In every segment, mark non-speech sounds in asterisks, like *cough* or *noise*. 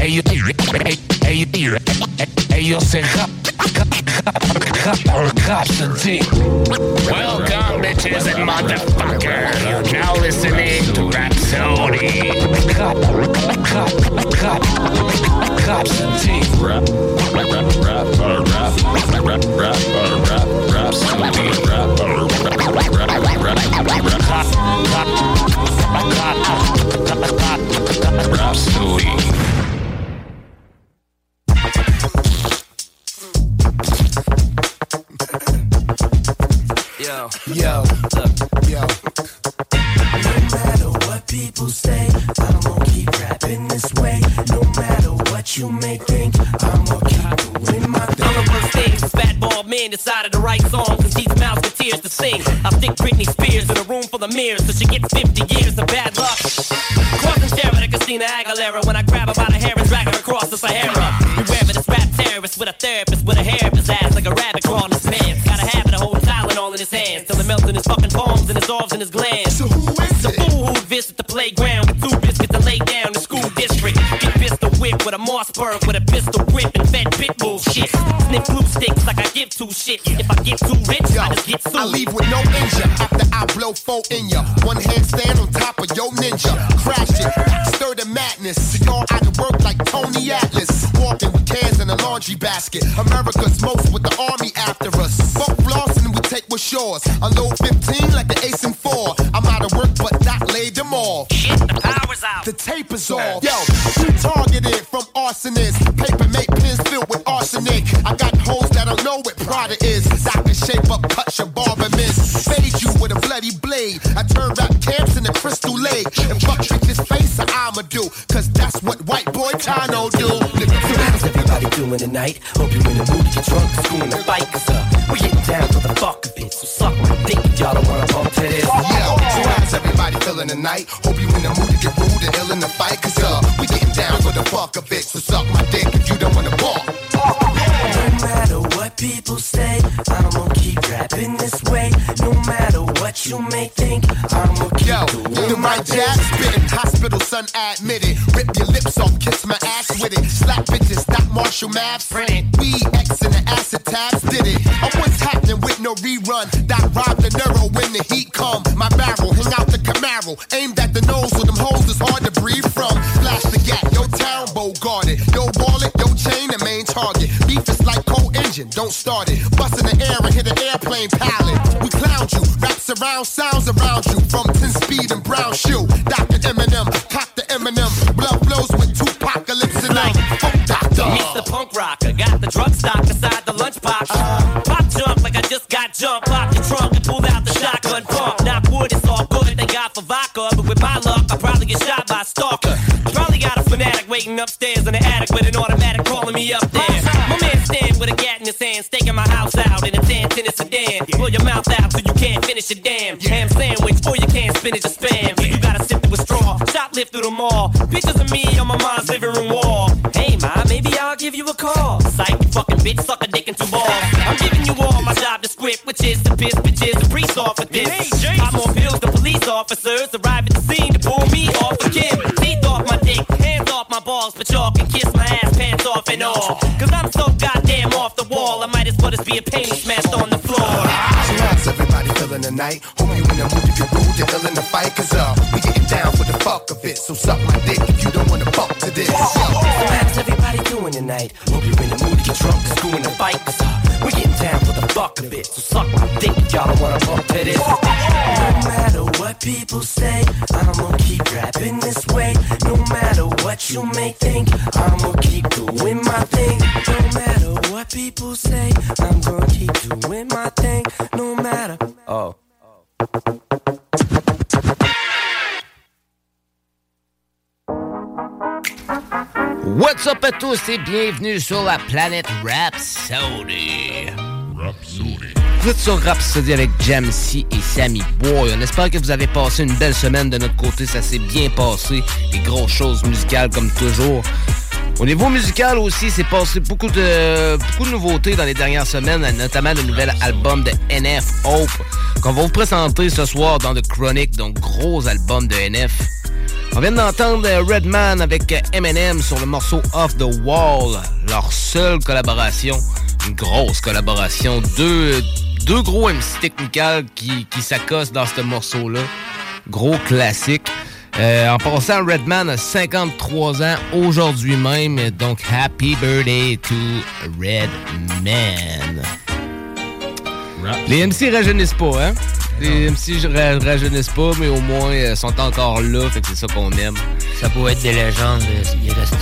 Ellos, ellos, ellos se ja- Constantine. Welcome, bitches and motherfuckers. You're now listening to Rapsodie. Constantine. Rap, rap, rap, rap, rap, rap, rap, rap, Rapsodie. Rap, Rapsodie. Yo, Yo, yo. no matter what people say, I'm gonna keep rapping this way. No matter what you may think, I'm gonna keep doing my thing. I'm the one stage, this fat bald man decided to write songs and teach with tears to sing. I stick Britney Spears in a room full of mirrors so she gets 50 years of bad luck. Crossing Sharon and Christina Aguilera when I grab her by the hair and drag her across the Sahara. Whoever this rap terrorist with a therapist with a hair up his ass like a rabbit crawling his pants. Got a habit of holding Tylenol in his hands till it melts in his fucking palms and dissolves in his glands. So visit the playground with two biscuits to lay down the school district. Get pistol whipped with a Mossberg with a pistol grip and fed pit bull shit. Sniff glue sticks like I give two shit. If I get too rich, Yo, I just get sued. I leave with no injury after I blow four in ya. One handstand on top of your ninja. Crash it, stir the madness. See y'all out of work like Tony Atlas. Walking with cans in a laundry basket. America's most with the army after us. Fuck flossing, take what's yours. Unload 15 like the ace and four. I'm out of work, but not laid them off. Shit, the power's out. The tape is off. Yo, who targeted from arsonists? Paper make pins filled with arsenic. I got hoes that don't know what Prada is. I can shape up, cut your barber miss. Fade you with a bloody blade. I turn rap camps in the crystal lake. And fuck bitches face I'ma do. Cause that's what white boy Tano do. How's everybody doing tonight? Hope you're in the mood to get drunk, school the fight, cause uh, we getting down for the fuck of it. So suck my dick if y'all don't wanna bump to this. Yo, so how's everybody feeling tonight? Hope you in the mood to get rude and ill in the fight. Cause uh, we getting down for the fuck of it. So suck my dick if you don't wanna walk. Say, I'm gonna keep rapping this way. No matter what you may think, I'm gonna keep Yo, doing you my my jab spitting, hospital son admitted. Rip your lips off, kiss my ass with it. Slap bitches, stop Marshall Maps. Print it. Weed X and the acid tabs did it. Oh, what's happening with no rerun? That rob the neuro when the heat come. My barrel, hang out the Camaro. Aimed at the nose with them holes is hard to breathe from. Engine, don't start it. Bust in the air and hit an airplane pilot. We clown you, raps around, sounds around you. From 10 speed and brown shoe. Dr. Eminem, cock the Eminem. Blood flows with two apocalypse and I'm fuck doctor. Meets the punk rocker, got the drug stock beside the lunchbox. Pop jump like I just got jumped. Pop the trunk and pulled out the shotgun pump. Knock wood, it's all good. They got for vodka, but with my luck, I probably get shot by a stalker. Probably got a fanatic waiting upstairs in the attic with an automatic calling me up there. Mouth out so you can't finish your damn ham sandwich, or you can't spinach a spam. You gotta sip through a straw, shoplift through the mall. Pictures of me on my mom's living room wall. Hey, ma, maybe I'll give you a call. Psych, you fucking bitch, suck a dick into balls. I'm giving you all my job to script, which is to piss bitches and priest off with this. I'm on pills, the police officers arrive at the scene to pull me off again. Teeth off my dick, hands off my balls, but y'all can kiss my ass pants off and all. Cause I'm so goddamn off the wall, I might as well just be a painting smashed on the floor. So how's everybody feeling the night. Hope you in the mood to be rude to ill in the fight. Cause uh, we getting down for the fuck of it. So suck my dick if you don't wanna fuck to this. How's everybody doing tonight? Hope you're in the mood to get drunk screw in the fight. Cause uh, down for the of it. So suck my dick y'all don't wanna bump to this. No matter what people say, I'ma keep rapping this way. No matter what you may think, I'ma keep doing my thing. No matter what people say, I'm gonna keep doing my thing. No matter. Oh. What's up à tous et bienvenue sur la planète Rhapsody. Vous êtes sur Rhapsody avec Jamsey et Sammy Boy. On espère que vous avez passé une belle semaine de notre côté. Ça s'est bien passé. Des grosses choses musicales comme toujours. Au niveau musical aussi, c'est passé beaucoup de, beaucoup de nouveautés dans les dernières semaines, notamment le nouvel album de NF Hope qu'on va vous présenter ce soir dans The Chronic, donc gros album de NF. On vient d'entendre Redman avec Eminem sur le morceau Off the Wall, leur seule collaboration, une grosse collaboration, deux, deux gros MC technical qui, qui s'accostent dans ce morceau-là, gros classique. Euh, en passant, Redman a 53 ans aujourd'hui même, donc happy birthday to Redman. Les MC rajeunissent pas, hein? Les MC ra- rajeunissent pas, mais au moins euh, sont encore là, fait que c'est ça qu'on aime. Ça pourrait être des légendes, euh, il reste.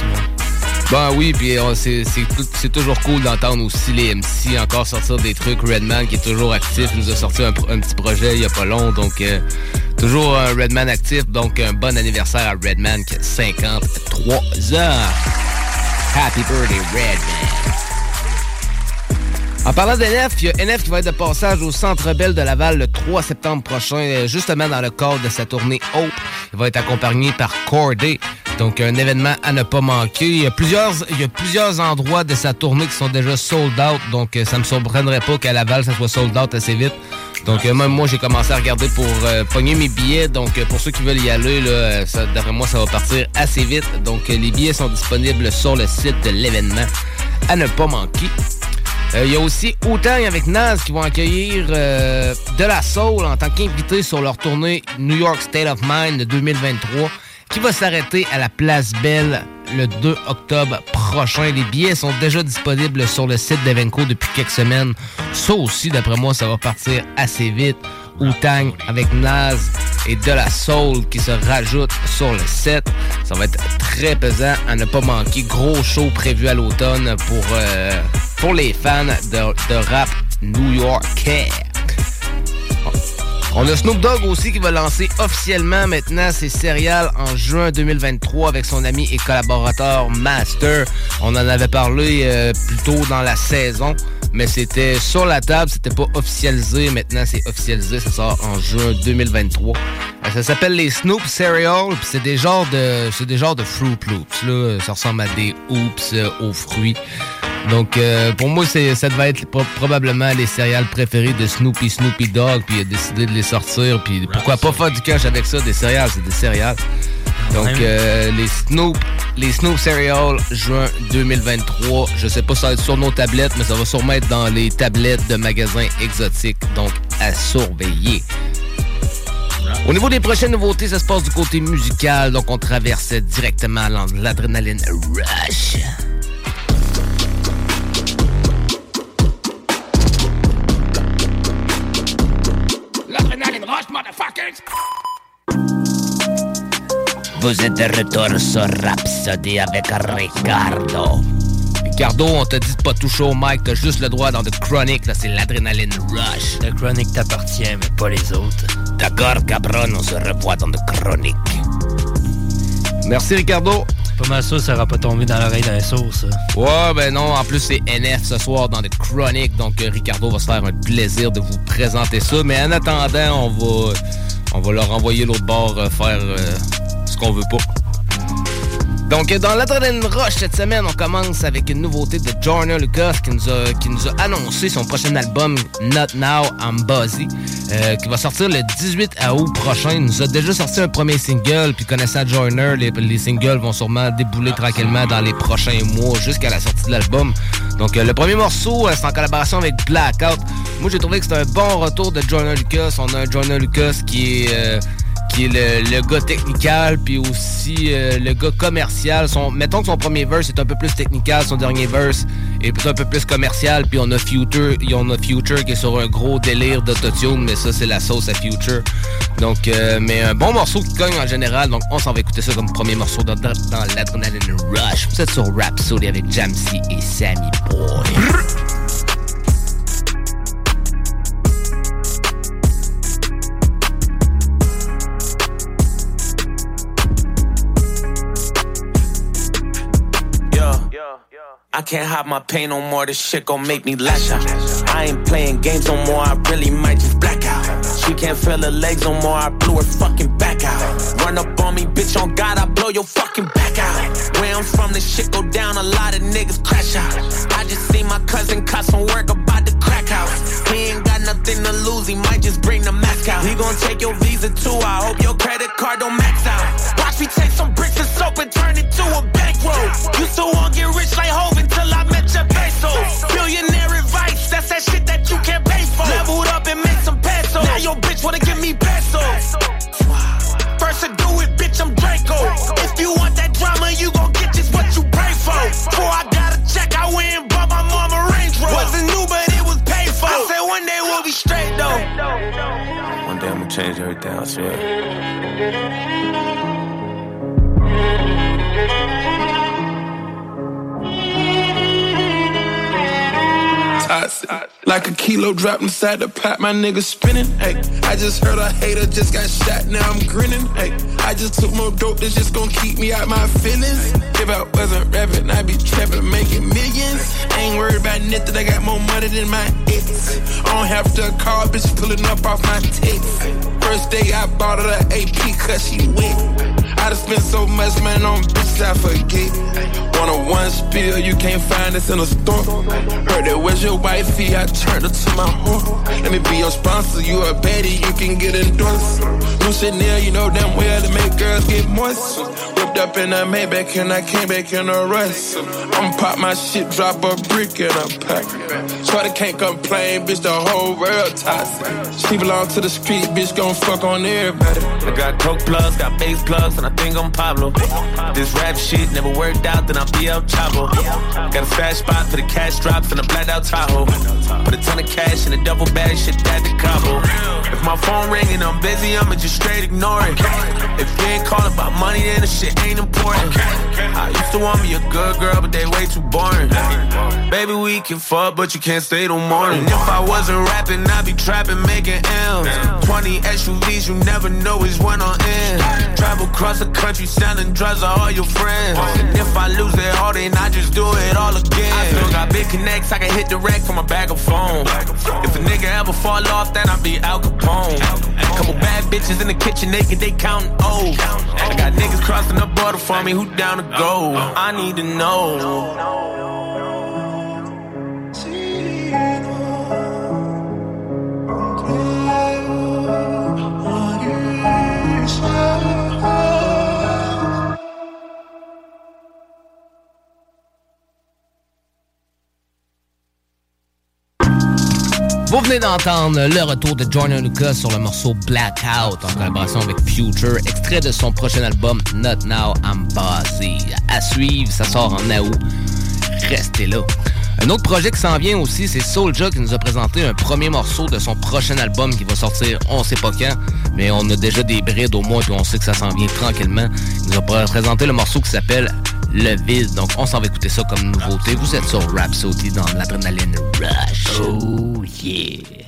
Ben oui, puis euh, c'est toujours cool d'entendre aussi les MC encore sortir des trucs. Redman qui est toujours actif, nous a sorti un, petit projet il y a pas long, donc euh, toujours un Redman actif, donc un bon anniversaire à Redman qui a 53 ans. Happy birthday Redman. En parlant d'NF, il y a NF qui va être de passage au Centre Bell de Laval le 3 septembre prochain, euh, justement dans le cadre de sa tournée Hope. Il va être accompagné par Corday, donc un événement à ne pas manquer. Il y a plusieurs, il y a plusieurs endroits de sa tournée qui sont déjà sold out, donc euh, ça me surprendrait pas qu'à Laval, ça soit sold out assez vite. Donc euh, même moi, j'ai commencé à regarder pour pogner mes billets. Donc pour ceux qui veulent y aller, là, d'après moi, ça va partir assez vite. Donc les billets sont disponibles sur le site de l'événement à ne pas manquer. Euh, Il y a aussi Outang avec Naz qui vont accueillir euh, De La Soul en tant qu'invité sur leur tournée New York State of Mind de 2023 qui va s'arrêter à la Place Belle le 2 octobre prochain. Les billets sont déjà disponibles sur le site d'Evenco depuis quelques semaines. Ça aussi, d'après moi, ça va partir assez vite. Outang avec Naz et De La Soul qui se rajoutent sur le set. Ça va être très pesant à ne pas manquer. Gros show prévu à l'automne pour, euh, pour les fans de, rap new-yorkais. On a Snoop Dogg aussi qui va lancer officiellement maintenant ses céréales en juin 2023 avec son ami et collaborateur Master. On en avait parlé euh, plus tôt dans la saison, mais c'était sur la table, c'était pas officialisé. Maintenant, c'est officialisé, ça sort en juin 2023. Euh, Ça s'appelle les Snoop Cereal, puis c'est des genres de c'est des genres de Fruit Loops là, ça ressemble à des Oops euh, aux fruits. Donc, euh, pour moi, ça devait être pro- probablement les céréales préférées de Snoopy Snoopy Dog, puis il a décidé de les sortir, puis pourquoi pas faire du cash avec ça, des céréales, c'est des céréales. Donc, euh, les Snoop, les Snoop Cereal, juin 2023, je sais pas si ça va être sur nos tablettes, mais ça va sûrement être dans les tablettes de magasins exotiques, donc à surveiller. Au niveau des prochaines nouveautés, ça se passe du côté musical, donc on traverse directement l'adrénaline rush. L'adrénaline rush, motherfuckers! Vous êtes de retour sur Rhapsody avec Ricardo. Ricardo, on t'a dit de pas toucher au mic, t'as juste le droit dans The Chronic, là c'est l'adrénaline rush. The Chronic t'appartient, mais pas les autres. D'accord, cabron, on se revoit dans The Chronic. Merci Ricardo. Pas mal sûr, ça aura pas tombé dans l'oreille d'un sourd, ça. Ouais, ben non, en plus c'est NF ce soir dans The Chronic, donc euh, Ricardo va se faire un plaisir de vous présenter ça. Mais en attendant, on va, on va leur envoyer l'autre bord euh, faire euh, qu'on veut pas. Donc, dans l'adrénaline rush cette semaine, on commence avec une nouveauté de Jorna Lucas qui nous a, qui nous a annoncé son prochain album Not Now I'm Buzzy, euh, qui va sortir le 18 août prochain. Il nous a déjà sorti un premier single, puis connaissant Joyner, les, les singles vont sûrement débouler tranquillement dans les prochains mois jusqu'à la sortie de l'album. Donc, euh, le premier morceau, euh, c'est en collaboration avec Blackout. Moi, j'ai trouvé que c'était un bon retour de Jordan Lucas. On a un Jordan Lucas qui est, qui est le, gars technical, puis aussi euh, le gars commercial. Son, mettons que son premier verse est un peu plus technical, son dernier verse est un peu plus commercial, puis on a Future, on a Future qui est sur un gros délire d'autotune, mais ça, c'est la sauce à Future. Donc, euh, mais un bon morceau qui cogne en général. Donc, on s'en va écouter ça comme premier morceau dans, dans, dans l'Adrenaline Rush. Vous êtes sur Rhapsody avec Jamsey et Sammy Boy. I can't hide my pain no more. This shit gon' make me lash out. I ain't playing games no more. I really might just black out. She can't feel her legs no more. I blew her fucking back out. Run up on me, bitch. On God, I blow your fucking back out. Where I'm from, this shit go down. A lot of niggas crash out. I just seen my cousin cut some work about to crack out. He ain't got nothing to lose. He might just bring the mask out. He gon' take your visa too. I hope your credit card don't max out. Watch me take some kilo dropped inside the pot, my nigga spinning. Hey, I just heard a hater just got shot, now I'm grinning. Hey, I just took more dope that's just gonna keep me out my feelings. If I wasn't rapping, I'd be trapping, making millions. Ain't worried about nothing, I got more money than my ex. I don't have to call, bitch pulling up off my text. First day I bought her the AP cause she wet. I done spent so much money on bitches I forget. One on one spill, you can't find this in a store. Heard that was your wifey, I turned her to my whore. Let me be your sponsor, you a baddie, you can get endorsed. New Chanel, you know damn well to make girls get moist. Up in a Maybach and I came back in a rush. I'ma pop my shit, drop a brick in a pack. Shorty can't complain, bitch, the whole world toxic. She belong to the street, bitch, gon' fuck on everybody. I got coke plugs, got bass plugs, and I think I'm Pablo. This rap shit never worked out, then I'll be El Chavo. Got a fast spot for the cash drops and a blacked out Tahoe. Put a ton of cash in a double bag, shit that to Cabo. If my phone ringing, I'm busy, I'ma just straight ignore it. If you ain't calling about money, then the shit ain't important. I used to want me a good girl, but they way too boring. Baby, we can fuck, but you can't stay till morning. And if I wasn't rapping, I'd be trapping, making M's. 20 SUVs, you never know which one on end. Travel across the country, selling drugs to all your friends. And if I lose it all, then I just do it all again. I still got big connects, I can hit the rack from a bag of phone. If a nigga ever fall off, then I be Al Capone. Couple bad bitches in the kitchen, naked, they counting O's. I got niggas crossing border for me, who down to go? Oh, oh. I need to know. Vous venez d'entendre le retour de Jordan Lucas sur le morceau Blackout en collaboration avec Future, extrait de son prochain album Not Now I'm Bossy. À suivre, ça sort en août. Restez là. Un autre projet qui s'en vient aussi, c'est Soulja qui nous a présenté un premier morceau de son prochain album qui va sortir on sait pas quand, mais on a déjà des brides au moins puis on sait que ça s'en vient tranquillement. Il nous a présenté le morceau qui s'appelle Le Vide, donc on s'en va écouter ça comme nouveauté. Vous êtes sur Rhapsody dans l'adrénaline Rush. Oh yeah!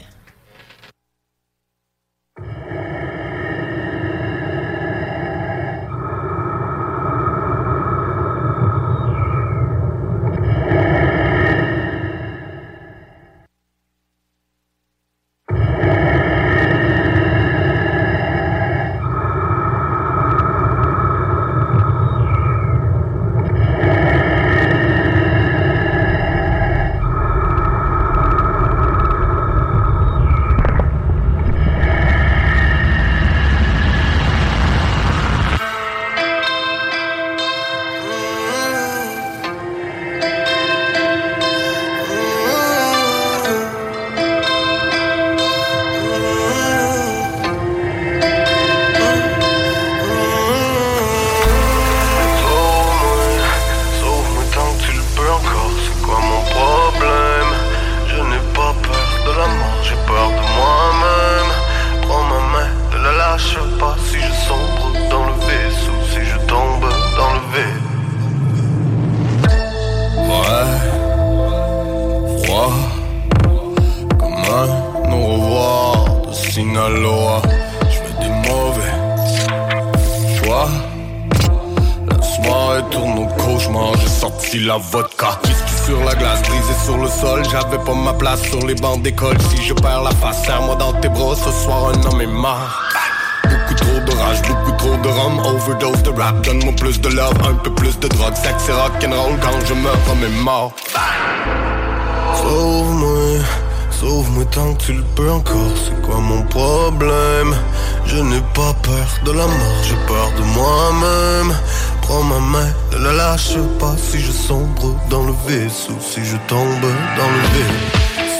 Ma main, ne la lâche pas Si je sombre dans le vaisseau Si je tombe dans le vide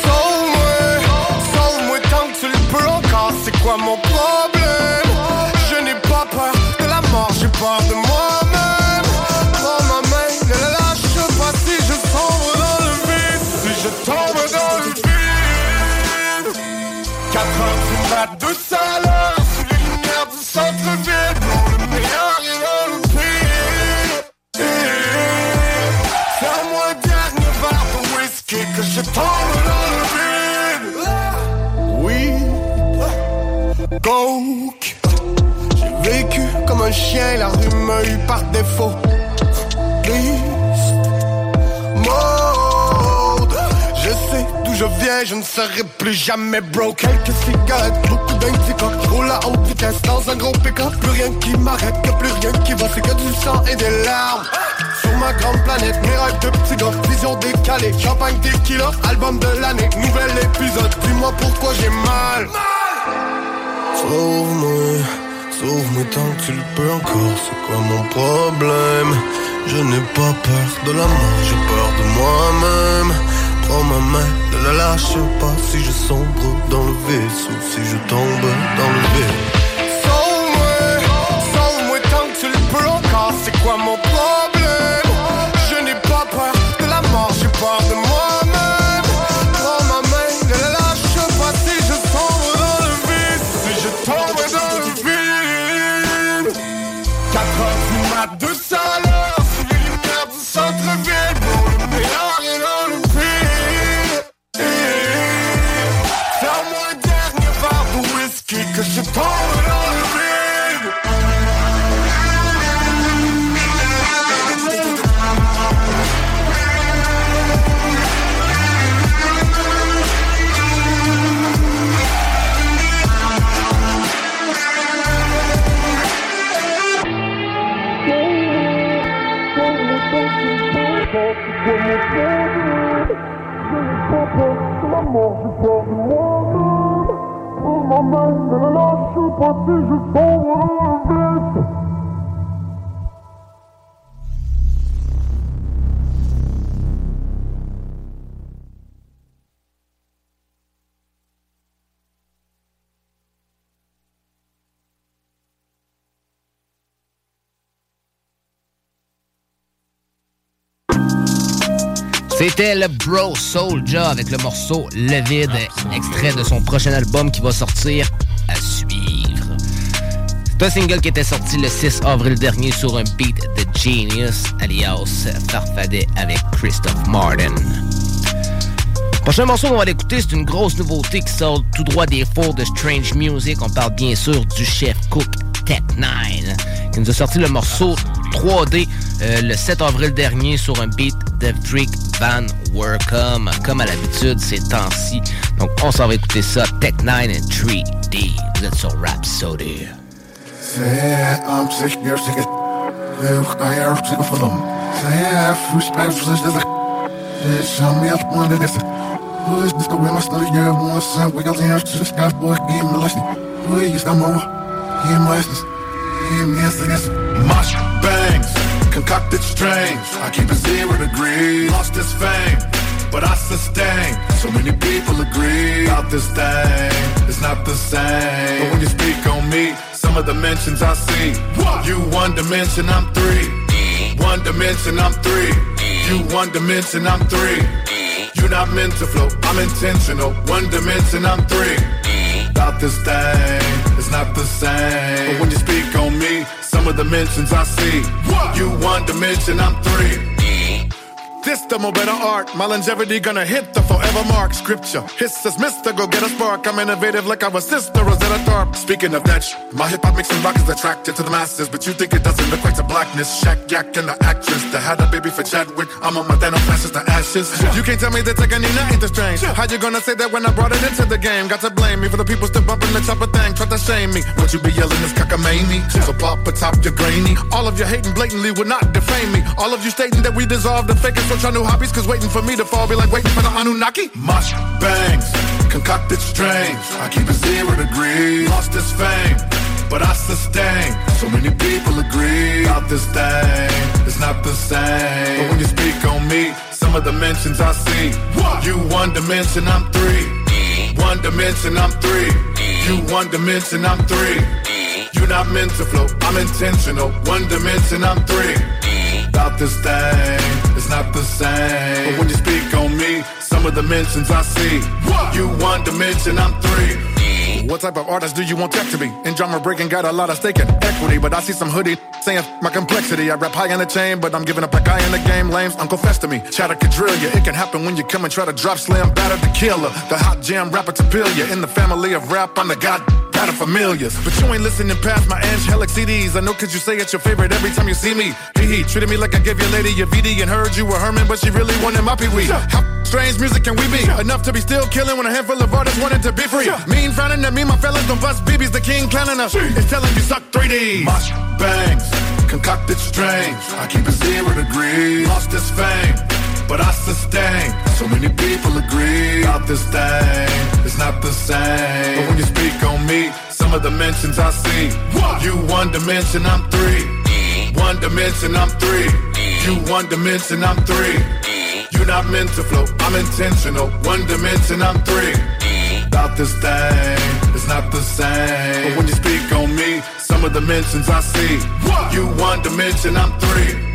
Sauve-moi, sauve-moi tant que tu le peux encore C'est quoi mon serai plus jamais broke. Quelques cigarettes, beaucoup d'indica. Je roule à haute vitesse dans un gros pick-up. Plus rien qui m'arrête, plus rien qui va. C'est que du sang et des larmes. Sur ma grande planète, mes rêves de petits gars, vision décalée, champagne tequila, album de l'année, nouvel épisode, dis-moi pourquoi j'ai mal. Sauve-moi, sauve-moi tant que tu le peux encore, c'est quoi mon problème? Je n'ai pas peur de la mort, j'ai peur de moi-même. Prends ma main, ne la lâche pas si je sombre dans le vaisseau, si je tombe dans le vide. Sauve-moi, sauve-moi tant que tu le peux encore, c'est quoi mon and I should put this is over this. C'était le Bro Soulja avec le morceau Le Vide, extrait de son prochain album qui va sortir à suivre. C'est un single qui était sorti le 6 avril dernier sur un beat de Genius, alias Farfadet avec Christophe Martin. Prochain morceau qu'on va l'écouter, c'est une grosse nouveauté qui sort tout droit des fours de Strange Music. On parle bien sûr du chef Cook Tech 9 qui nous a sorti le morceau 3D euh, le 7 avril dernier sur un beat de Freak Van Workum, comme à l'habitude ces temps-ci. Donc on s'en va écouter ça, Tech N9ne and 3D. Vous êtes sur Rapsodie. Säg am sich mir sig Hur kan jag uppsöka för dem? Säg först när du säger det Det är som jag på det dessa Who's this going my study yeah one son we got here to the sky boy give me lesson Who you stand more Give me lessons Give me lessons Mush bangs, concocted strange. I keep it zero degrees. Lost this fame, but I sustain. So many people agree about this thing. It's not the same. But when you speak on me, some of the mentions I see. You one dimension, I'm three. One dimension, I'm three. You one dimension, I'm three. You're not meant to flow, I'm intentional. One dimension, I'm three. About this thing, it's not the same. But when you speak on me, some of the mentions I see. You one dimension, I'm three. This the more better art. My longevity gonna hit the forever mark. Scripture. Hiss is mister, go get a spark. I'm innovative like I was sister Rosetta Tharpe. Speaking of that, my hip hop mixing rock is attracted to the masses, but you think it doesn't look equate to blackness. Shaq Yak and the actress that had a baby for Chadwick. I'm on my Thanos classes to ashes. You can't tell me that Teganina ain't the strange. How you gonna say that when I brought it into the game? Got to blame me for the people still bumping the chopper thing. Try to shame me. What you be yelling is cockamamie. So pop atop your grainy. All of you hating blatantly would not defame me. All of you stating that we deserve the fake switch our new hobbies, cause waiting for me to fall be like waiting for the Anunnaki. Mush bangs, concocted strange. I keep it zero degrees. Lost this fame, but I sustain. So many people agree about this thing. It's not the same. But when you speak on me, some of the mentions I see. You one dimension, I'm three. One dimension, I'm three. You one dimension, I'm three. You not meant to flow, I'm intentional. One dimension, I'm three. About this thing, it's not the same. But when you speak on me, some of the mentions I see. What? You one dimension, I'm three. Mm. What type of artist do you want tech to be? In drama breaking, got a lot of stake in equity, but I see some hoodie saying my complexity. I rap high in the chain, but I'm giving up a guy in the game. Lames, Uncle Fest to me. Chatter could drill ya. It can happen when you come and try to drop slam, batter the killer. The hot jam rapper to pill ya. In the family of rap, I'm the god. Got familiars, but you ain't listening past my angelic CDs. I know cause you say it's your favorite every time you see me. Hee hee, treated me like I gave your lady your VD and heard you were Herman, but she really wanted my pee wee. How strange music can we be? Enough to be still killing when a handful of artists wanted to be free. Mean frowning at me, my fellas don't bust BB's the king clowning us. It's telling you suck 3D. Mosh bangs, concocted strange. I keep it zero degrees. Lost this fame but I sustain. So many people agree about this thing. Not the same. But when you speak on me, some of the mentions I see. You one dimension, I'm three. Mm. One dimension, I'm three. Mm. You one dimension, I'm three. Mm. You not meant to flow, I'm intentional. One dimension, I'm three. About this thing, it's not the same. But when you speak on me, some of the mentions I see. You one dimension, I'm three.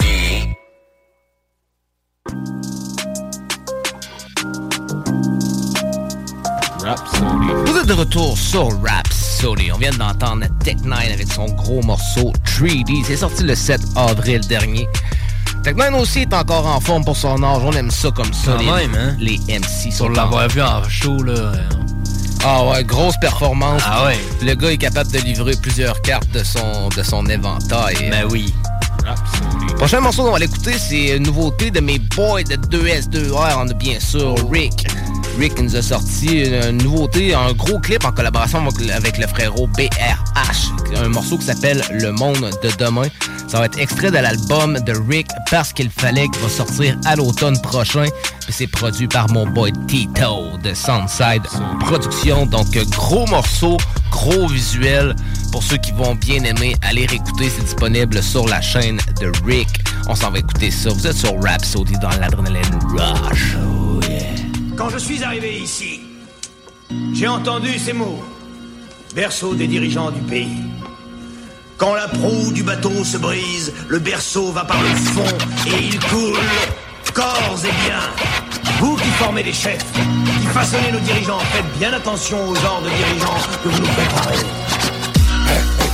Rhapsody. Vous êtes de retour sur Rhapsody. On vient d'entendre Tech9 avec son gros morceau 3D. C'est sorti le 7 avril dernier. Tech9 aussi est encore en forme pour son âge. On aime ça comme ça. Quand les, même, hein? les MC sont Pour l'avoir vu en show, là. Ah ouais, grosse performance. Ah ouais. Le gars est capable de livrer plusieurs cartes de son, de son éventail. Ben oui. Prochain morceau qu'on va l'écouter, c'est une nouveauté de mes boys de 2S2R. On a bien sûr Rick. Rick nous a sorti une nouveauté, un gros clip en collaboration avec- le frérot BRH. Un morceau qui s'appelle Le Monde de demain. Ça va être extrait de l'album de Rick parce qu'il fallait qu'il va sortir à l'automne prochain. C'est produit par mon boy Tito de Soundside Productions. Donc gros morceau, gros visuel. Pour ceux qui vont bien aimer, aller écouter, c'est disponible sur la chaîne de Rick. On s'en va écouter ça. Vous êtes sur Rhapsody dans l'adrénaline rush. Quand je suis arrivé ici, j'ai entendu ces mots. Berceau des dirigeants du pays. Quand la proue du bateau se brise, le berceau va par le fond et il coule. Corps et bien. Vous qui formez les chefs, qui façonnez nos dirigeants, faites bien attention au genre de dirigeants que vous nous préparez.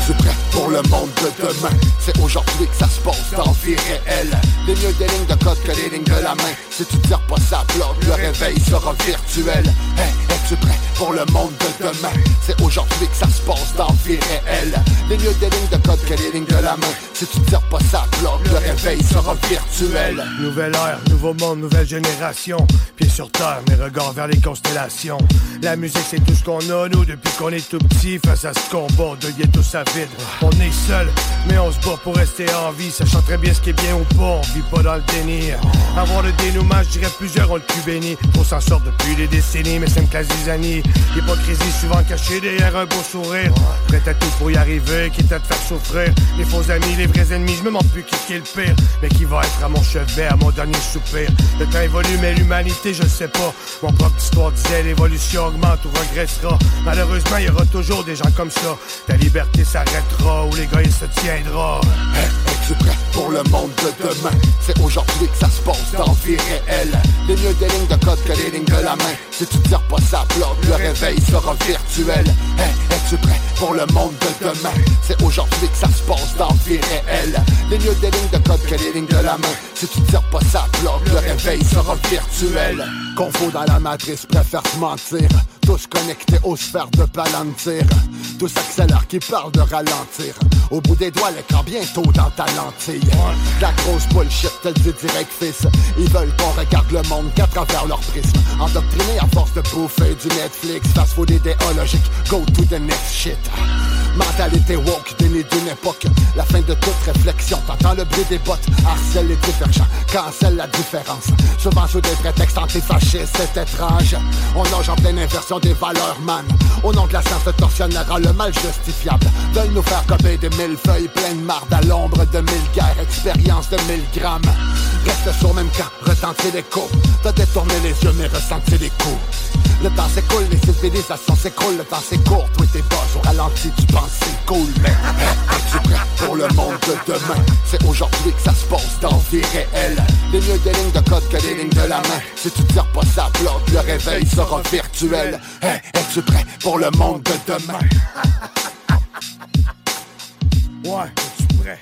Es-tu prêt pour le monde de demain? C'est aujourd'hui que ça se passe dans vie réelle. Des mieux des lignes de code que les lignes de la main. Si tu tires pas ça bloque, le réveil sera virtuel. Prêt pour le monde de demain? C'est aujourd'hui que ça se passe dans vie réelle. Des mieux des lignes de code que les lignes de la main. Si tu tires pas ça bloque, le réveil sera virtuel. Nouvelle ère, nouveau monde, nouvelle génération. Pieds sur terre, mes regards vers les constellations. La musique, c'est tout ce qu'on a, nous, depuis qu'on est tout petit. Face à ce combat de ghetto à vide. On est seul, mais on se bat pour rester en vie. Sachant très bien ce qui est bien ou pas, on vit pas dans le déni. Avoir le dénouement, je dirais plusieurs ont le cul béni. On s'en sort depuis des décennies, mais c'est une classe L'hypocrisie souvent cachée derrière un beau sourire. Prêt à tout pour y arriver, quitte à te faire souffrir. Les faux amis, les vrais ennemis, je me demande plus qui est le pire. Mais qui va être à mon chevet, à mon dernier soupir. Le temps évolue, mais l'humanité, je sais pas. Mon propre histoire disait l'évolution augmente ou regressera. Malheureusement, il y aura toujours des gens comme ça. Ta liberté s'arrêtera ou l'égoïsme se tiendra. Es-tu prêt pour le monde de demain? C'est aujourd'hui que ça se passe dans vie réelle. Des mieux des lignes de code que les lignes de la main. Si tu tires pas ça le réveil sera virtuel. Hey, es-tu prêt pour le monde de demain? C'est aujourd'hui que ça se passe dans vie réelle. Les mieux des lignes de code que les lignes de la main. Si tu tires pas ça bloque, le réveil sera virtuel. Confo dans la matrice, préfère se mentir. Tous connectés aux sphères de Palantir. Tous accélèrent qui parlent de ralentir. Au bout des doigts, l'écran bientôt dans ta lentille. La grosse bullshit, tel dit direct fils. Ils veulent qu'on regarde le monde qu'à travers leur prisme. Endoctrinés à force de bouffer du Netflix. Fast food idéologique, go to the next shit. Mentalité woke, déni d'une époque. La fin de toute réflexion, t'entends le bruit des bottes. Harcèle les divergents, cancelle la différence. Souvent sous des prétextes antifascistes, c'est étrange. On nage en pleine inversion des valeurs, man. Au nom de la science, le tortionnera le mal justifiable. Veulent nous faire copier des mille feuilles pleines marde à l'ombre de mille guerres, expérience de mille grammes. Reste sur même camp, retentir l'écho. T'as détourné les yeux, mais ressenti les coups. Le temps s'écoule, les civilisations s'écroulent, le temps court, toi t'es boss au ralenti, tu c'est cool, mais es-tu prêt pour le monde de demain? C'est aujourd'hui que ça se passe dans vie réelle. Les mieux des lignes de code que les lignes de la main. Si tu tires pas ça bloque, le réveil sera virtuel. Hey, es-tu prêt pour le monde de demain? Ouais, es-tu prêt?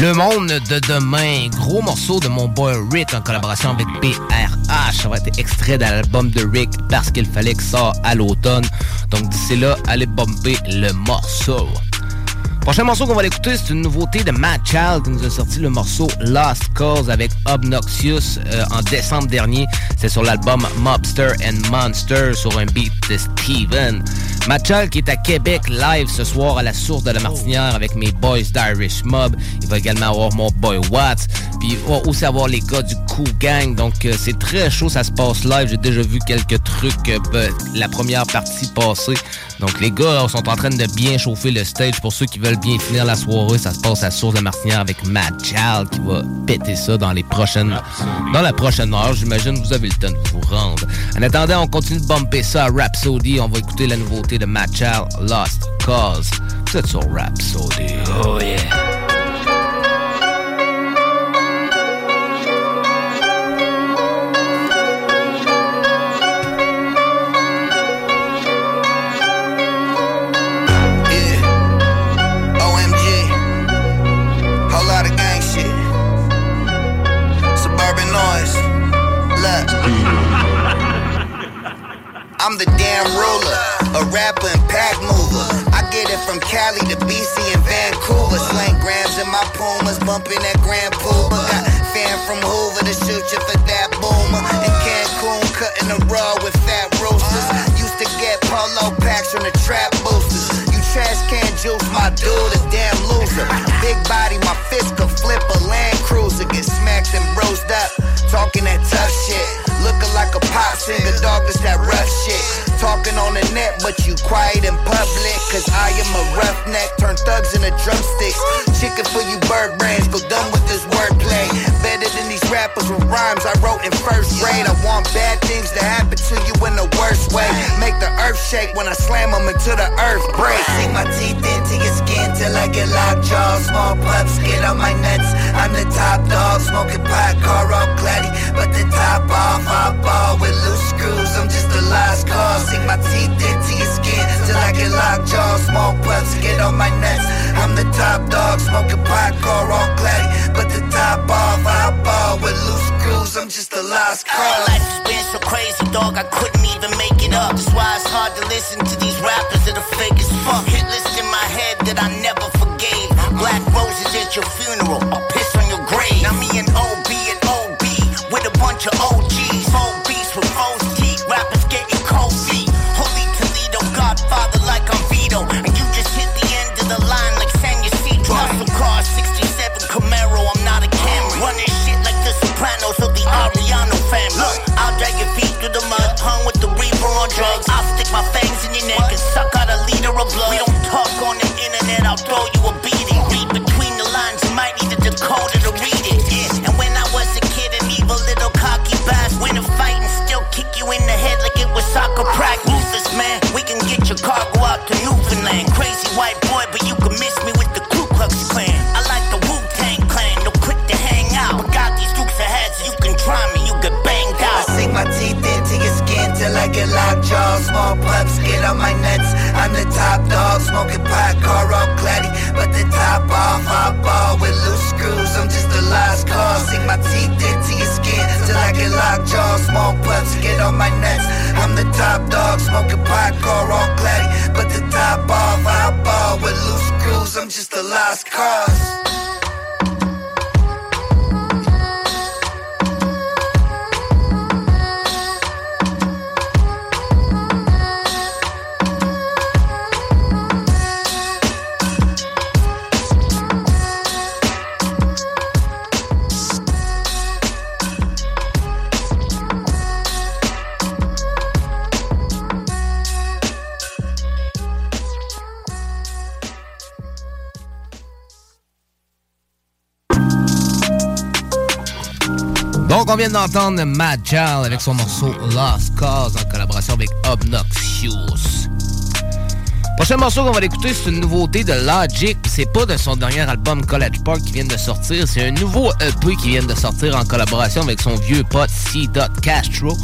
Le monde de demain, gros morceau de mon boy Rick en collaboration avec BRH. Ça va être extrait de l'album de Rick parce qu'il fallait que ça à l'automne. Donc d'ici là, allez bumper le morceau. Prochain morceau qu'on va l'écouter, c'est une nouveauté de Matt Child qui nous a sorti le morceau Lost Cause avec Obnoxious euh, en décembre dernier. C'est sur l'album Mobster and Monster sur un beat de Steven. Matt Child qui est à Québec live ce soir à la source de la Martinière avec mes boys d'Irish Mob. Il va également avoir mon boy Watts. Puis il va aussi avoir les gars du Cool Gang. Donc euh, c'est très chaud, ça se passe live. J'ai déjà vu quelques trucs euh, ben, la première partie passée. Donc les gars sont en train de bien chauffer le stage pour ceux qui veulent bien finir la soirée. Ça se passe à Source de Martinière avec Matt Child qui va péter ça dans les prochaines dans la prochaine heure. J'imagine vous avez le temps de vous rendre. En attendant, on continue de bumper ça à Rhapsody. On va écouter la nouveauté de Matt Child, Lost Cause. Vous êtes sur Rhapsody. Oh. Yeah. I'm the damn ruler. A rapper and pack mover. I get it from Cali to BC and Vancouver. Slang grams in my Pumas, bumping that Grand Puma. Got fan from Hoover to shoot you for that boomer. In Cancun, cutting the raw with fat roasters. Used to get polo packs from the trap boosters. You trash can juice, my dude, a damn loser. Big body, my fist could flip a Land Cruiser. Get smacked and brosed up. Talking that tough shit. Looking like a pop singer, dog, it's that rough shit. Talking on the net, but you quiet in public. Cause I am a roughneck, turn thugs into drumsticks. Chicken for you bird brands, go done with this wordplay. Better than these rappers with rhymes I wrote in first grade. I want bad things to happen to you in the worst way. Make the earth shake when I slam them into the earth break. Sink my teeth into your skin till I get lockjaw. Small pups get on my nuts. I'm the top dog, smoking pot, car all clatty. But the top off, I ball with loose screws. I'm just a lost cause. Sink my teeth into your skin till I get lockjaw. Small pups get on my nuts. I'm the top dog, smoking pot, car all clatty. But the top off, I ball with loose screws. I'm just a lost cause. Life has been so crazy, dog, I couldn't even make it up. That's why it's hard to listen to these rappers that are fake as fuck. Hit list in my head that I never forgave. Black roses at your funeral, go Get on my nuts. I'm the top dog, smoking pot, car all clatty. On vient d'entendre Mad Child avec son morceau Lost Cause en collaboration avec Obnoxious. Prochain morceau qu'on va écouter, c'est une nouveauté de Logic. C'est pas de son dernier album College Park qui vient de sortir, c'est un nouveau EP qui vient de sortir en collaboration avec son vieux pote C. Castro.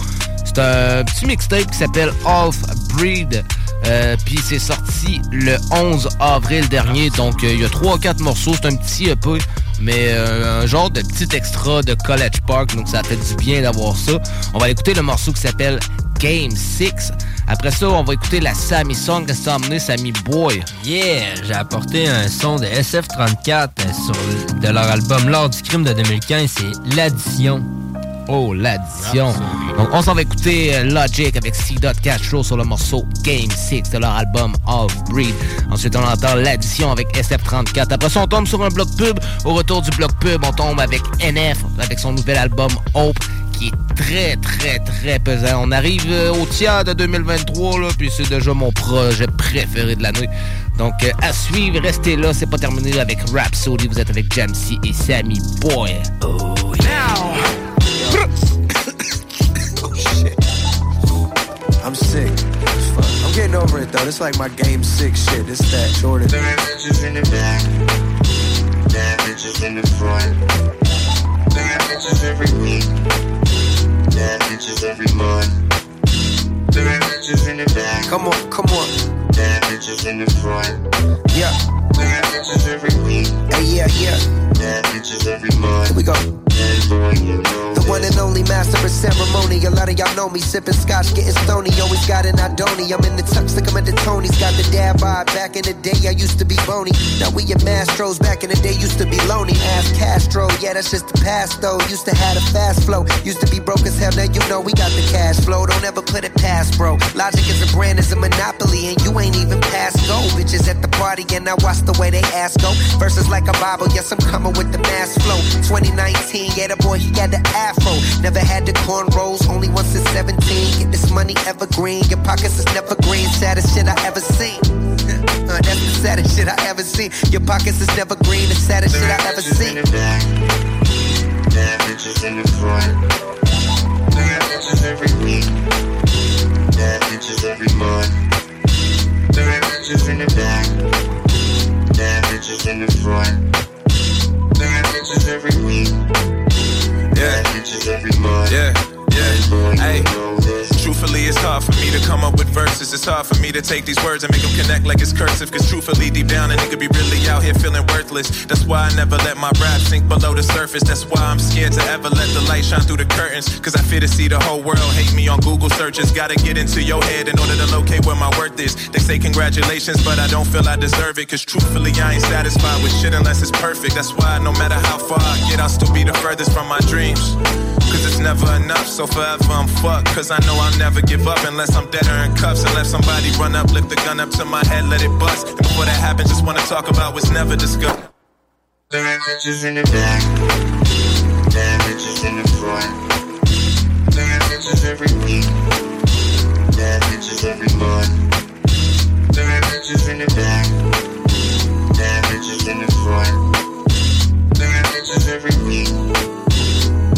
C'est un petit mixtape qui s'appelle Half Breed. Euh, Puis c'est sorti le 11 avril dernier. Donc euh, il y a 3-4 morceaux. C'est un petit EP. Mais euh, un genre de petit extra de College Park. Donc ça fait du bien d'avoir ça. On va écouter le morceau qui s'appelle Game 6. Après ça, on va écouter la Sammy Song. Que t'as emmené, Sammy Boy? Yeah, j'ai apporté un son de SF34 euh, sur, de leur album L'Art du crime de 2015, c'est L'Addition. Oh, l'addition. Donc, on s'en va écouter euh, Logic avec C. Castro sur le morceau Game 6 de leur album Off Breed. Ensuite, on entend l'addition avec SF34. Après ça, on tombe sur un bloc pub. Au retour du bloc pub, on tombe avec NF avec son nouvel album Hope qui est très, très, très pesant. On arrive euh, au tiers de 2023, là, puis c'est déjà mon projet préféré de l'année. Donc, euh, à suivre, restez là. C'est pas terminé avec Rhapsody. Vous êtes avec Jamsey et Sammy Boy. Oh, sick. As fuck. I'm sick. I'm getting over it though. It's like my game six shit. It's that Jordan. Bad bitches in the back. Bad bitches in the front. Bad bitches every week. Bad bitches every month. Bad bitches in the back. Come on, come on. Bad bitches in the front. Yeah. Bitches every week. Hey, yeah, yeah. Bitches every. Here we go. The one and only master of ceremony. A lot of y'all know me. Sipping scotch, getting stony. Always got an Idoni. I'm in the tux, like I'm at the Tony's. Got the dad vibe. Back in the day, I used to be bony. Now we at Mastros. Back in the day, used to be lonely. Ask Castro. Yeah, that's just the past though. Used to have a fast flow. Used to be broke as hell. Now you know we got the cash flow. Don't ever put it past, bro. Logic is a brand, is a monopoly, and you ain't even past go. Bitches at the party, and I watch the way they ask go. Verses like a Bible. Yes, I'm coming with the mass flow. 2019, yeah, the boy he got the afro. Never had the cornrows, only once in 17. Get this money evergreen. Your pockets is never green. Saddest shit I ever seen. *laughs* Uh, that's the saddest shit I ever seen. Your pockets is never green. The saddest shit I ever seen. Bad bitches in the front. Bad bitches every week. Bad bitches every month. Bad bitches in the back. Bad bitches in the front. Bad bitches every week. Yeah. Bitches every month. Yeah, yeah. Hey. Truthfully, it's hard for me to come up with verses. It's hard for me to take these words and make them connect like it's cursive. Cause truthfully, deep down, a nigga be really out here feeling worthless. That's why I never let my rap sink below the surface. That's why I'm scared to ever let the light shine through the curtains. Cause I fear to see the whole world hate me on Google searches. Gotta get into your head in order to locate where my worth is. They say congratulations, but I don't feel I deserve it. Cause truthfully, I ain't satisfied with shit unless it's perfect. That's why no matter how far I get, I'll still be the furthest from my dreams. Cause never enough, so forever I'm fucked. Cause I know I'll never give up unless I'm dead or in cuffs. Unless somebody run up, lift the gun up to my head, let it bust. And before that happens, just wanna talk about what's never discussed. Bitches in the back. Bitches in the front. Bitches every week. Bitches every month. Bitches in the back. Bitches in the front. Bitches every week.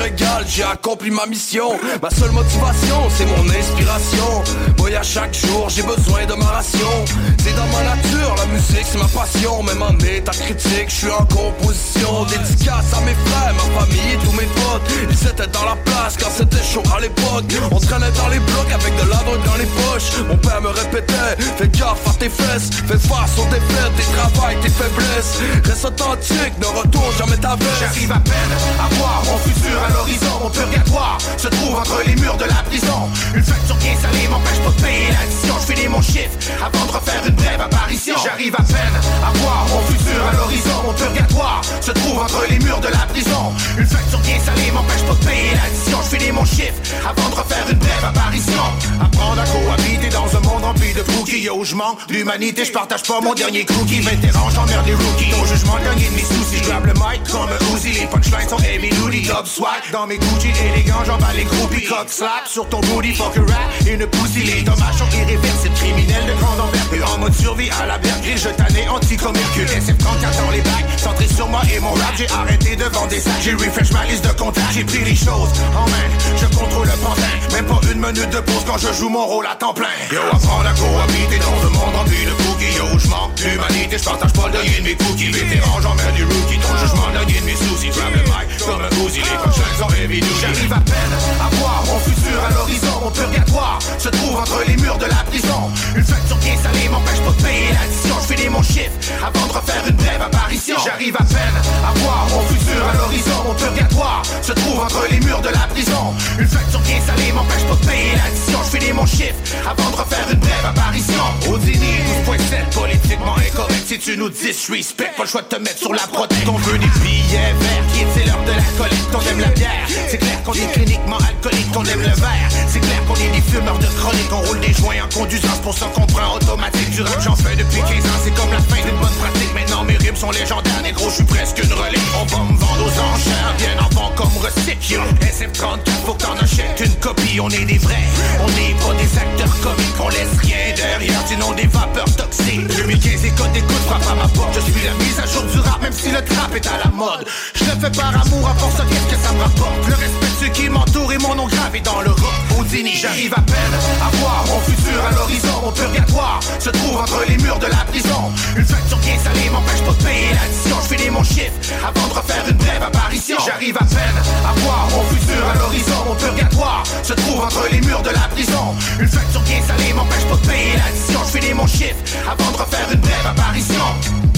la j'ai accompli ma mission. Ma seule motivation, c'est mon inspiration. Boy à chaque jour, j'ai besoin de ma ration. C'est dans ma nature, la musique c'est ma passion. Même en état critique, je suis en composition. Dédicace à mes frères, ma famille et tous mes potes. Ils étaient dans la place quand c'était chaud à l'époque. On traînait dans les blocs avec de la drogue dans les poches. Mon père me répétait, fais gaffe à tes fesses. Fais face aux défaites, tes travails, tes faiblesses. Reste authentique, ne retourne jamais ta veste. J'arrive à peine à voir mon futur à l'horizon Mon purgatoire se trouve entre les murs de la prison. Une facture bien salée m'empêche pas de payer l'addition Je finis mon chiffre avant de refaire une brève apparition. J'arrive à peine à voir mon futur à l'horizon. Mon purgatoire se trouve entre les murs de la prison. Une facture bien salée m'empêche pas de payer l'addition Je finis mon chiffre avant de refaire une brève apparition. Apprendre à cohabiter dans un monde rempli de Yo, je manque d'humanité, je partage pas mon dernier cookie Vétéran, j'emmerde les rookies. Ton jugement gagné de mes soucis. Je le mic comme un Uzi. Les punchlines sont heavy Top swag. Dans mes Élégants J'emballe les groupies Cock slap sur ton booty Fuck a rap. Et une pussy Les dommages sont irréversibles. Criminel de grande envergure. En mode survie à la berge Je tanné anti comme Hercule SF34 dans les bacs Centré sur moi et mon rap J'ai arrêté de vendre des sacs. J'ai refresh ma liste de contacts J'ai pris les choses en main. Je contrôle le pantin. Même pas une minute de pause quand je joue mon rôle à temps plein. Yo, apprendre à cohabiter dans un monde rempli de cookies. Yo, je manque d'humanité, je partage pas le de mes cookies. Vétéran, j'emmerde les rookies Ton jugement gagné de mes soucis. Grab le mic comme un Uzi. Les punchlines sont heavy J'arrive à peine à voir mon futur à l'horizon. Mon purgatoire se trouve entre les murs de la prison. Une facture bien salée m'empêche pas de payer l'addition. Je finis mon chiffre avant de refaire une brève apparition. J'arrive à peine à voir mon futur à l'horizon. Mon purgatoire se trouve entre les murs de la prison. Une facture bien salée m'empêche pas de payer l'addition. Je finis mon chiffre avant de refaire une brève apparition. Audini 12.7 politiquement incorrect. Si tu nous disrespect Pas le choix de te mettre sur la protège On veut des billets verts Qui est l'heure de la collecte. On aime la bière C'est clair qu'on est cliniquement alcoolique On aime le verre. C'est clair qu'on est des fumeurs de chronique On roule des joints en conduisant. C'est pour qu'on prend automatique Du rap j'en fais depuis 15 ans. C'est comme la fin d'une bonne pratique. Maintenant mes rimes sont légendaires Négro je suis presque une relique. On va me vendre aux enchères Bien avant comme recycle SF34 faut que t'en achètes une copie On est des vrais. On n'est pas des acteurs comiques On laisse rien derrière Sinon des vapeurs toxiques. 2015 et code d'écoute frappe à ma porte Je suis la mise à jour du rap Même si le trap est à la mode. Je le fais par amour à force qu'est-ce que ça me rapporte? Respect de ceux qui m'entourent et mon nom gravé dans le rock Houdini J'arrive à peine à voir mon futur à l'horizon. Mon purgatoire se trouve entre les murs de la prison. Une facture bien salée m'empêche pas de payer l'addition. Je finis mon chiffre avant de refaire une brève apparition. J'arrive à peine à voir mon futur à l'horizon. Mon purgatoire se trouve entre les murs de la prison. Une facture bien salée m'empêche pas de payer l'addition. Je finis mon chiffre avant de refaire une brève apparition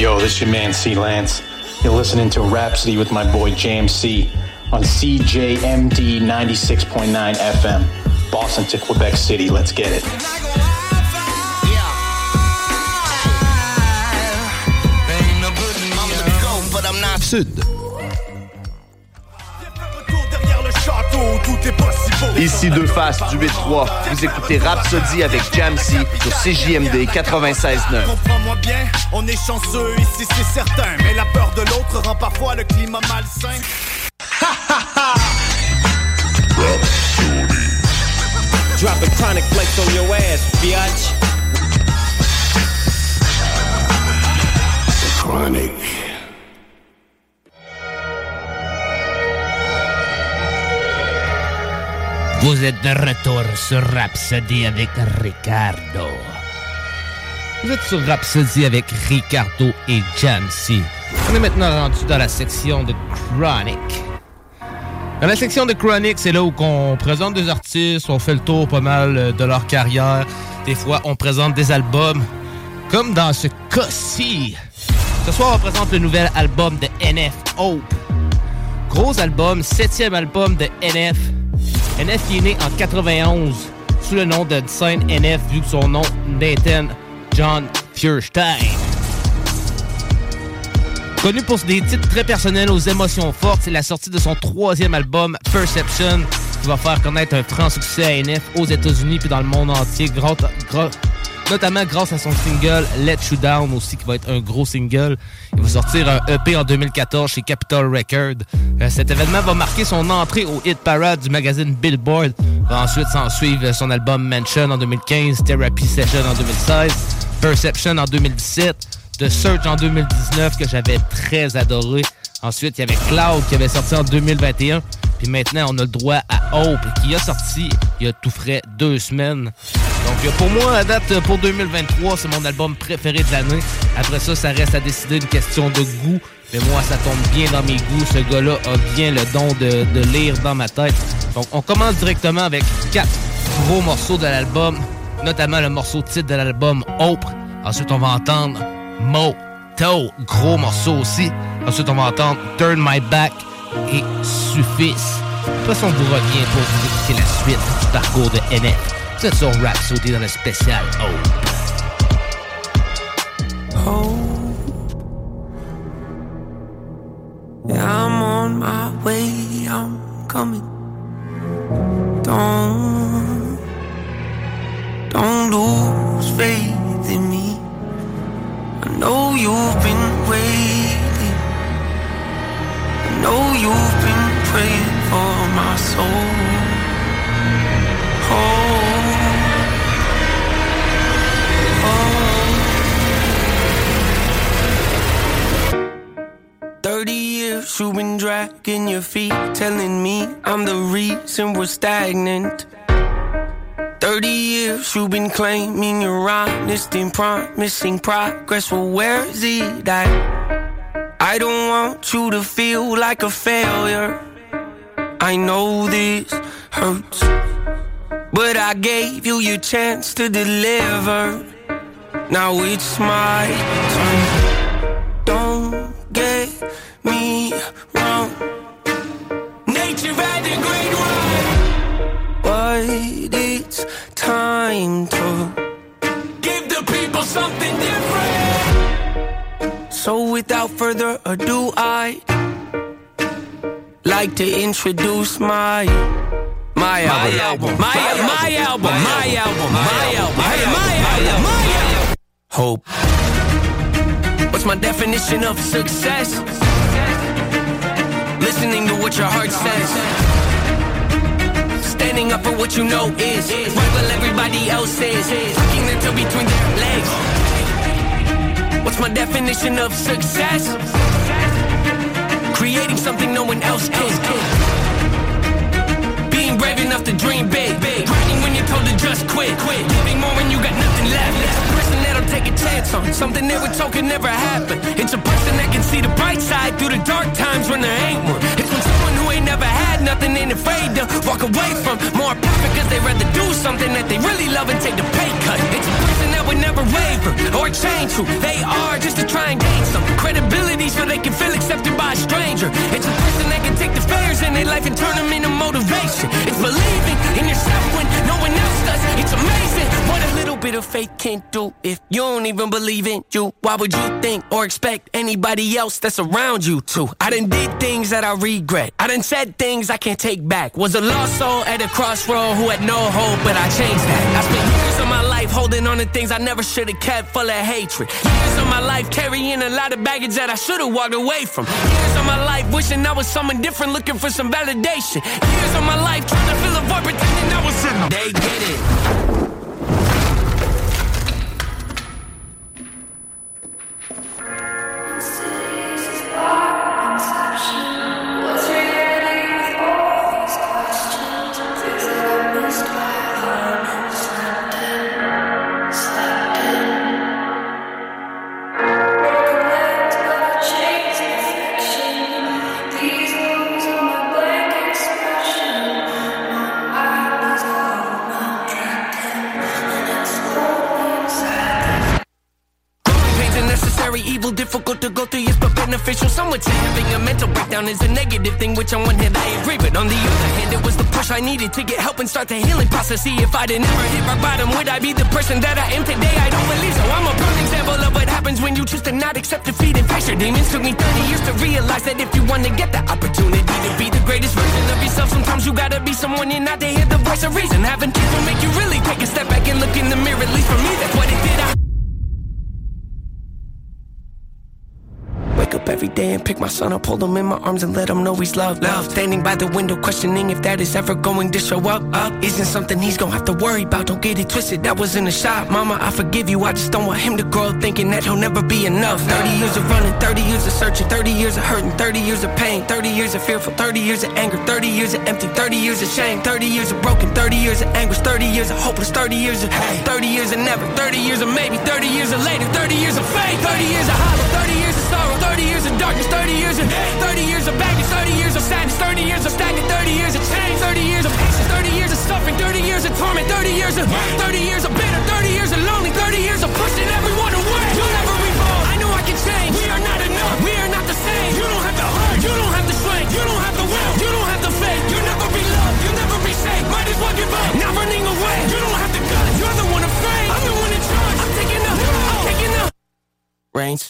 Yo, yo, yo, this your man C Lance. You're listening to Rapsodie with my boy Jam`C on CJMD 96.9 FM, Boston to Quebec City. Let's get it. but I'm not Sud. derrière Tout est possible Ici deux faces du 8-3. Vous écoutez Rhapsody avec Jamsey sur CJMD 96.9. Comprends-moi bien, on est chanceux ici c'est certain Mais la peur de l'autre rend parfois le climat malsain Dropping chronic flakes on your ass, bitch. Vous êtes de retour sur Rhapsody avec Ricardo. Vous êtes sur Rhapsody avec Ricardo et Jamsey. On est maintenant rendu dans la section de Chronic. Dans la section de Chronic, c'est là où on présente des artistes, on fait le tour pas mal euh, de leur carrière. Des fois, on présente des albums, comme dans ce cas-ci. Ce soir, on présente le nouvel album de NF Hope. Gros album, septième album de NF. NF qui est né en 91 sous le nom de Saint NF vu que son nom Nathan John Fierstein. Connu pour des titres très personnels aux émotions fortes, c'est la sortie de son troisième album, Perception, qui va faire connaître un franc succès à NF aux États-Unis puis dans le monde entier, notamment grâce à son single Let You Down aussi, qui va être un gros single. Il va sortir un EP en 2014 chez Capitol Records. Euh, cet événement va marquer son entrée au hit parade du magazine Billboard. Va ensuite s'en suivre son album Mansion en 2015, Therapy Session en 2016, Perception en 2017, The Search en 2019 que j'avais très adoré. Ensuite, il y avait Cloud qui avait sorti en 2021. Puis maintenant, on a le droit à Hope qui a sorti il y a tout frais deux semaines. Donc euh, pour moi, à date pour 2023, c'est mon album préféré de l'année. Après ça, ça reste à décider une question de goût. Mais moi, ça tombe bien dans mes goûts. Ce gars-là a bien le don de, de lire dans ma tête. Donc on commence directement avec quatre gros morceaux de l'album, notamment le morceau titre de l'album Hope. Ensuite, on va entendre Moto, gros morceau aussi. Ensuite, on va entendre Turn My Back et Suffice. De toute façon, on vous revient pour vous écouter la suite du parcours de NF. That's son rap dit dans le spécial Hope. Oh. oh. I'm on my way, I'm coming. Don't, don't lose faith in me. I know you've been waiting. I know you've been praying for my soul. Hope. 30 years you've been dragging your feet, telling me I'm the reason we're stagnant. 30 years you've been claiming you're honest and promising progress. Well, where's it at? I don't want you to feel like a failure. I know this hurts, but I gave you your chance to deliver. Now it's my turn. Don't me wrong. Nature had a great run, but it's time to give the people something different. So without further ado, I like to introduce my my album, my album, my album, my album, my album, my album, my album. Hope. What's my definition of success? Listening to what your heart says. Standing up for what you know is right while everybody else is. Tucking tail between their legs. What's my definition of success? Creating something no one else can. Being brave enough to dream big. Grinding when you're told to just quit. Giving more when you got nothing left. Take a chance on something they were told never happen. It's a person that can see the bright side through the dark times when there ain't one. It's when someone who ain't never had nothing ain't afraid to walk away from more profit because they'd rather do something that they really love and take the pay cut. It's a person that would never waver or change who they are just to try and gain some credibility so they can feel accepted by a stranger. It's a person that can take the failures in their life and turn them into motivation. It's believing in yourself when no one else does. It's amazing what a little bit of faith can't do if you don't even believe in you. Why would you think or expect anybody else that's around you to? I done did things that I regret. I done said things I can't take back. Was a lost soul at a crossroad who had no hope, but I changed that. I spent years of my life holding on to things I never should have kept full of hatred. Years of my life carrying a lot of baggage that I should have walked away from. Years of my life wishing I was someone different, looking for some validation. Years of my life trying to fill a void, pretending I was in them. They get it. Difficult to go through, yes, but beneficial. Some would say having a mental breakdown is a negative thing, which on one hand I agree, but on the other hand, it was the push I needed to get help and start the healing process. See, if I'd never hit rock bottom, would I be the person that I am today? I don't believe so. I'm a perfect example of what happens when you choose to not accept defeat and face your demons. Took me 30 years to realize that if you want to get the opportunity to be the greatest version of yourself, sometimes you gotta be someone you're not to hear the voice of reason. Having kids will make you really take a step back and look in the mirror. At least for me, that's what it did. I every day and pick my son up, hold him in my arms and let him know he's loved. Love. Standing by the window, questioning if that is ever going to show up. Up isn't something he's gonna have to worry about. Don't get it twisted, that was in the shop. Mama, I forgive you. I just don't want him to grow up thinking that he'll never be enough. 30 years of running, 30 years of searching, 30 years of hurting, 30 years of pain, 30 years of fearful, 30 years of anger, 30 years of empty, 30 years of shame, 30 years of broken, 30 years of anguish, 30 years of hopeless, 30 years of hey, 30 years of never, 30 years of maybe, 30 years of later, 30 years of faith, 30 years of hollow, 30 years of sorrow, 30 years of darkness, 30 years of 30 years of baggage, 30 years of sadness, 30 years of stagnant, 30 years of change, 30 years of patience, 30 years of suffering, 30 years of torment, 30 years of 30 years of bitter, 30 years of lonely, 30 years of pushing everyone away. You'll never revolve. I know I can change. We are not enough. We are not the same. You don't have the heart. You don't have the strength. You don't have the will. You don't have the faith. You'll never be loved. You'll never be safe. Might as well give up. Not running away. You don't have the guts. You're the one afraid. I'm the one in charge. I'm taking up. I'm taking up. Reigns.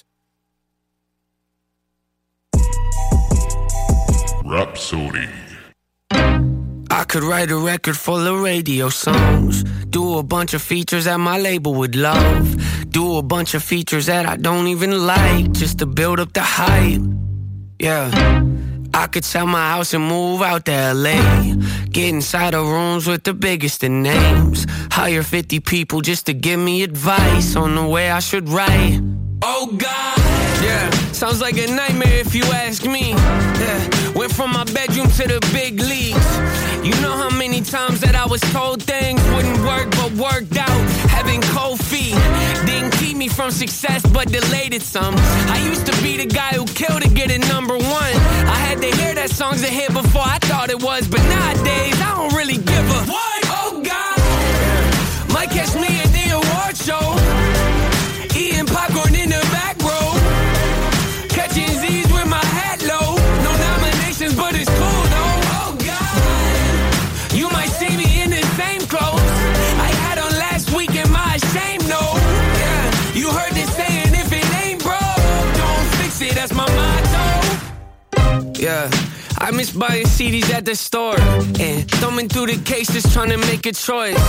Rapsodie. I could write a record full of radio songs. Do a bunch of features that my label would love. Do a bunch of features that I don't even like just to build up the hype. Yeah. I could sell my house and move out to LA. Get inside of rooms with the biggest of names. Hire 50 people just to give me advice on the way I should write. Oh God, yeah, sounds like a nightmare if you ask me. Yeah, went from my bedroom to the big leagues. You know how many times that I was told things wouldn't work, but worked out. Having cold feet didn't keep me from success, but delayed it some. I used to be the guy who killed to get it number one. I had to hear that song's a hit before I thought it was, but nowadays I don't really give a what. Oh God, might catch me Yeah. I miss buying CDs at the store and thumbing through the cases trying to make a choice.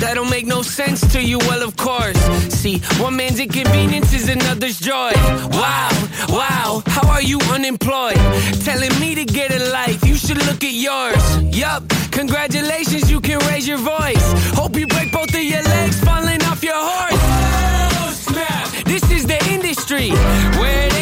That don't make no sense to you, well, of course. See, one man's inconvenience is another's joy. Wow, wow, how are you unemployed? Telling me to get a life, you should look at yours. Yup, congratulations, you can raise your voice. Hope you break both of your legs falling off your horse. Oh, snap, this is the industry where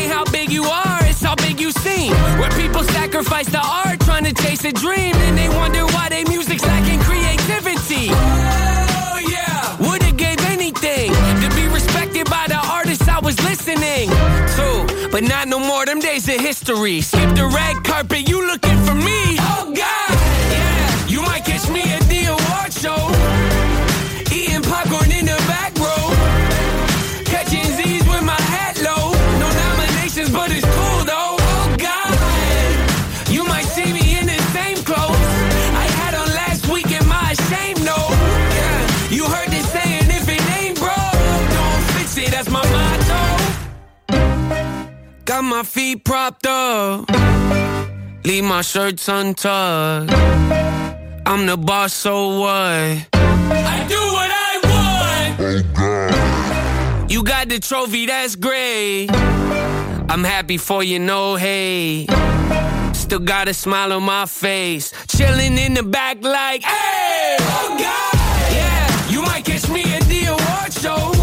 people sacrifice the art trying to chase a dream, and they wonder why their music's lacking creativity. Oh yeah, would've gave anything to be respected by the artists I was listening to, but not no more. Them days of history. Skip the red carpet, you looking for me? Oh God, yeah, you might catch me at the award show, Got my feet propped up, leave my shirts untucked. I'm the boss, so what? I do what I want. You got the trophy, that's great. I'm happy for you, no hate. Still got a smile on my face. Chilling in the back like, hey! Oh God! Yeah, you might catch me at the award show.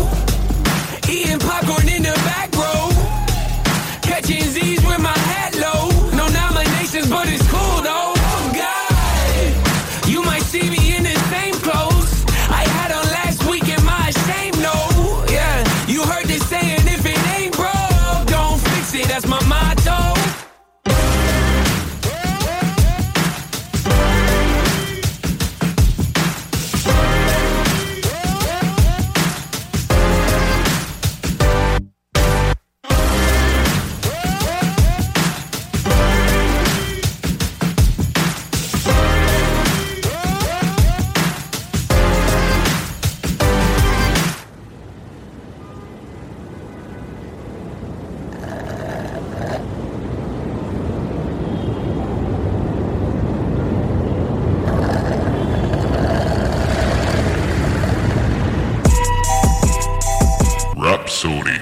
Sony.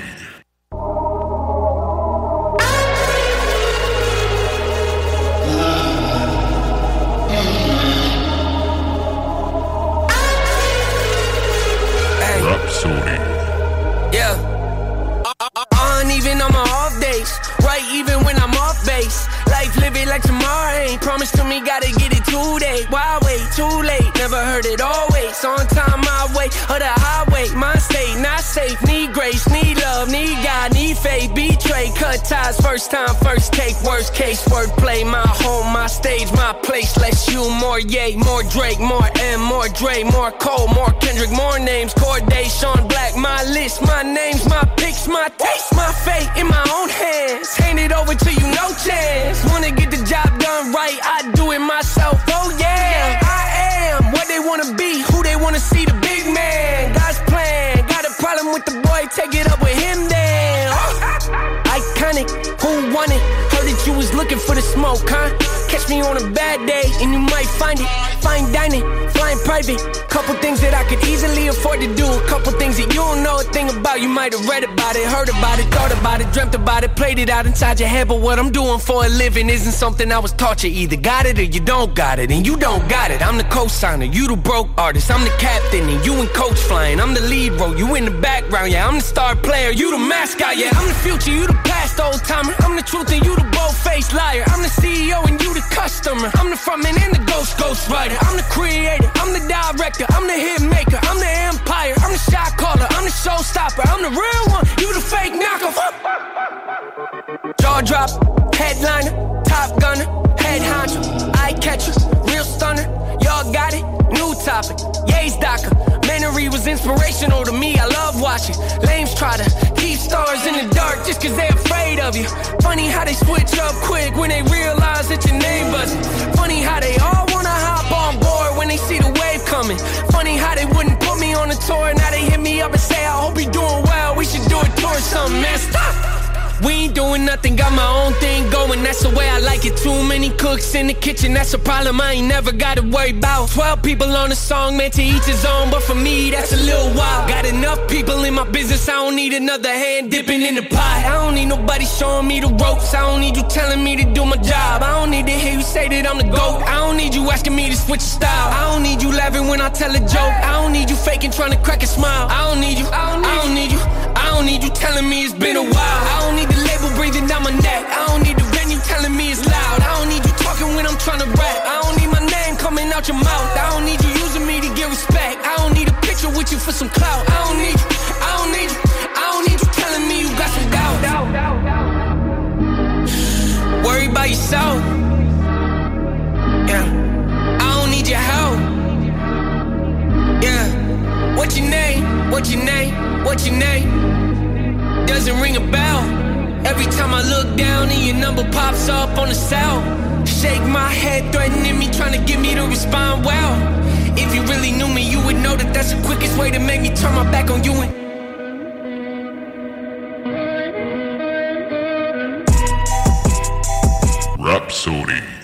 Rapsodie. Yeah. I, I ain't even on my off days, right? Even like tomorrow ain't promised to me, gotta get it today. Why wait? Too late, never heard it always. On time, my way, or the highway. My state, not safe. Need grace, need love, need God, faith. Betray, cut ties, first time, first take. Worst case, wordplay. My home, my stage, my place. Less you, more yay, more Drake, more M, more Dre, more Cole, more Kendrick, more names. Cordae, Sean Black, my list, my names, my picks, my taste, my fate in my own hands. Hand it over to you, no chance. Wanna get the job done right, I do it myself. Oh yeah, I am what they wanna be, who they wanna see, the big man. God's plan, got a problem with the boy, take it up won it? Heard that you was looking for the smoke, huh? Catch me on a bad day, and you might find it. Fine dining, private. Couple things that I could easily afford to do. A couple things that you don't know a thing about. You might have read about it, heard about it, thought about it, dreamt about it, played it out inside your head. But what I'm doing for a living isn't something I was taught. You either got it or you don't got it, and you don't got it. I'm the co-signer, you the broke artist. I'm the captain, and you and coach flying. I'm the lead role, you in the background. Yeah, I'm the star player, you the mascot. Yeah, I'm the future, you the past old timer. I'm the truth, and you the bold-faced liar. I'm the CEO, and you the customer. I'm the frontman and the ghost ghost writer. I'm the creator, I'm the director, I'm the hit maker, I'm the empire, I'm the shot caller, I'm the showstopper, I'm the real one, you the fake knockoff. Jaw drop, headliner, top gunner, head honcho, eye catcher, real stunner. Y'all got it, new topic, Ye's Docker. Mannery was inspirational to me, I love watching. Lames try to keep stars in the dark just cause they afraid of you. Funny how they switch up quick when they realize that your name buzzing. Funny how they all wanna hop on when they see the wave coming. Funny how they wouldn't put me on a tour, now they hit me up and say, I hope you're doing well, we should do a tour or something, man. Stop! We ain't doing nothing, got my own thing going, that's the way I like it. Too many cooks in the kitchen, that's a problem I ain't never gotta worry about. Twelve people on the song, man, to each his own, but for me, that's a little wild. Got enough people in my business, I don't need another hand dipping in the pot. I don't need nobody showing me the ropes, I don't need you telling me to do my job. I don't need to hear you say that I'm the GOAT. I don't need you asking me to switch style. I don't need you laughing when I tell a joke. I don't need you faking, trying to crack a smile. I don't need you, I don't need you. I don't need you telling me it's been a while. I don't need the label breathing down my neck. I don't need the venue telling me it's loud. I don't need you talking when I'm trying to rap. I don't need my name coming out your mouth. I don't need you using me to get respect. I don't need a picture with you for some clout. I don't need you. I don't need you. I don't need you telling me you got some doubt. Worry about yourself. Yeah. I don't need your help. Yeah. What's your name? What's your name? What's your name? Doesn't ring a bell. Every time I look down and your number pops up on the cell. Shake my head, threatening me, trying to get me to respond well. If you really knew me, you would know that that's the quickest way to make me turn my back on you and Rapsodie.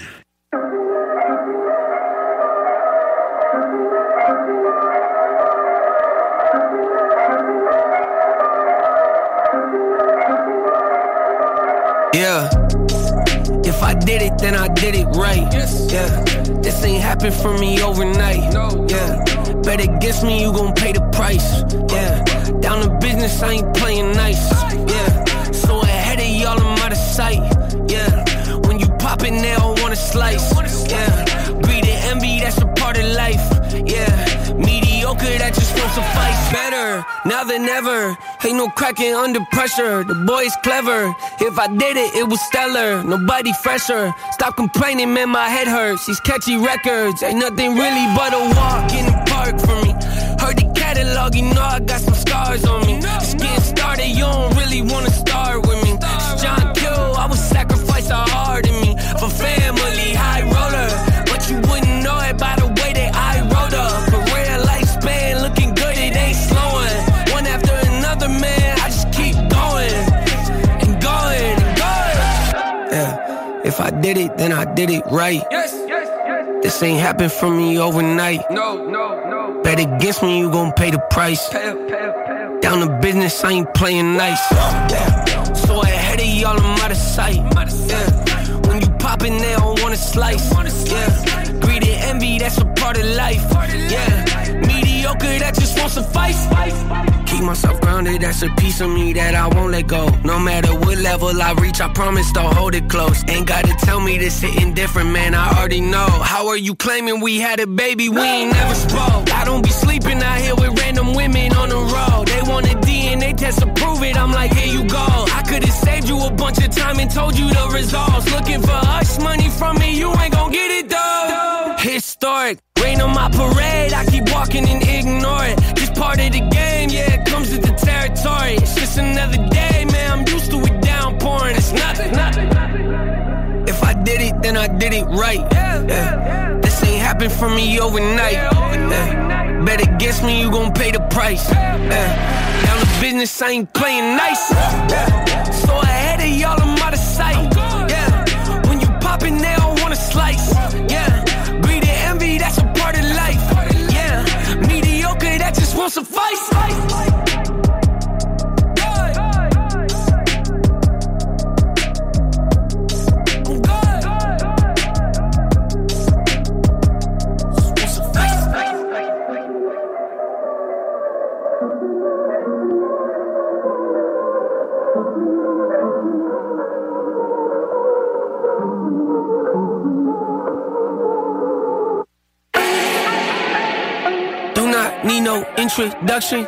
Yeah. If I did it, then I did it right. Yeah. This ain't happened for me overnight. Yeah. Bet against me, you gon' pay the price. Yeah. Down to business, I ain't playing nice. Yeah. So ahead of y'all, I'm out of sight. Yeah. When you pop it, they don't wanna slice. Yeah. Greed and envy, that's a part of life. Yeah. Mediocre, that just won't suffice. Better now than ever. Ain't no cracking under pressure. The boy's clever. If I did it, it was stellar. Nobody fresher. Stop complaining, man, my head hurts. These catchy records ain't nothing really but a walk in the park for me. Heard the catalog, you know I got some scars on me. Just getting started, you don't really wanna start with me. It's John Kill, I would sacrifice a heart in me for family, did it, then I did it right. Yes, yes, yes. This ain't happened for me overnight. No, no, no. Bet against me, you gon' pay the price. Pay pay pay. Down to business, I ain't playing nice. So ahead of y'all, I'm out of sight. Yeah. When you poppin', they don't wanna slice. Yeah. Greed and envy, that's a part of life. Yeah. Mediocre, that just won't suffice. Keep myself grounded, that's a piece of me that I won't let go. No matter what level I reach, I promise to hold it close. Ain't gotta tell me this hitting different, man, I already know. How are you claiming we had a baby? We ain't never spoke. I don't be sleeping out here with random women on the road. They want a DNA test to prove it, I'm like, here you go. I could've saved you a bunch of time and told you the results. Looking for us money from me, you ain't gon' get it though. Historic, rain on my parade, I keep walking and ignore it. Just part of the game, yeah, it comes with the territory. It's just another day, man, I'm used to it downpouring. It's nothing, nothing. If I did it, then I did it right. Yeah. This ain't happen for me overnight. Yeah. Bet against me, you gon' pay the price. Yeah. Down the business, I ain't playing nice. So ahead of y'all, I'm out of sight. Yeah. When you poppin', they don't wanna slice. Suffice. Need no introduction.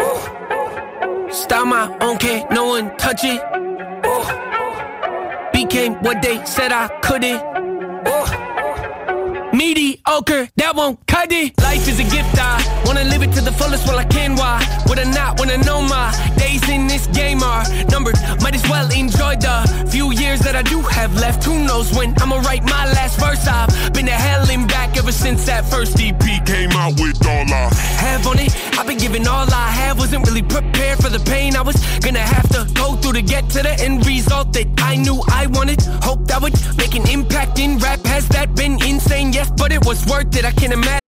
Ooh. Style my own, can't no one touch it. Ooh. Became what they said I couldn't. Ooh. Mediocre, that won't cut it. Life is a gift, I wanna live it to the fullest while I can. Why would I not wanna know my days in this game are numbered? Might as well enjoy the few years that I do have left. Who knows when I'ma write my last verse? I've been to hell and back ever since that first EP came out with all I have on it. I've been giving all I have, wasn't really prepared for the pain I was gonna have to go through to get to the end result that I knew I wanted. Hoped I would make an impact in rap. Has that been insane? Yes, but it was worth it. I can't imagine.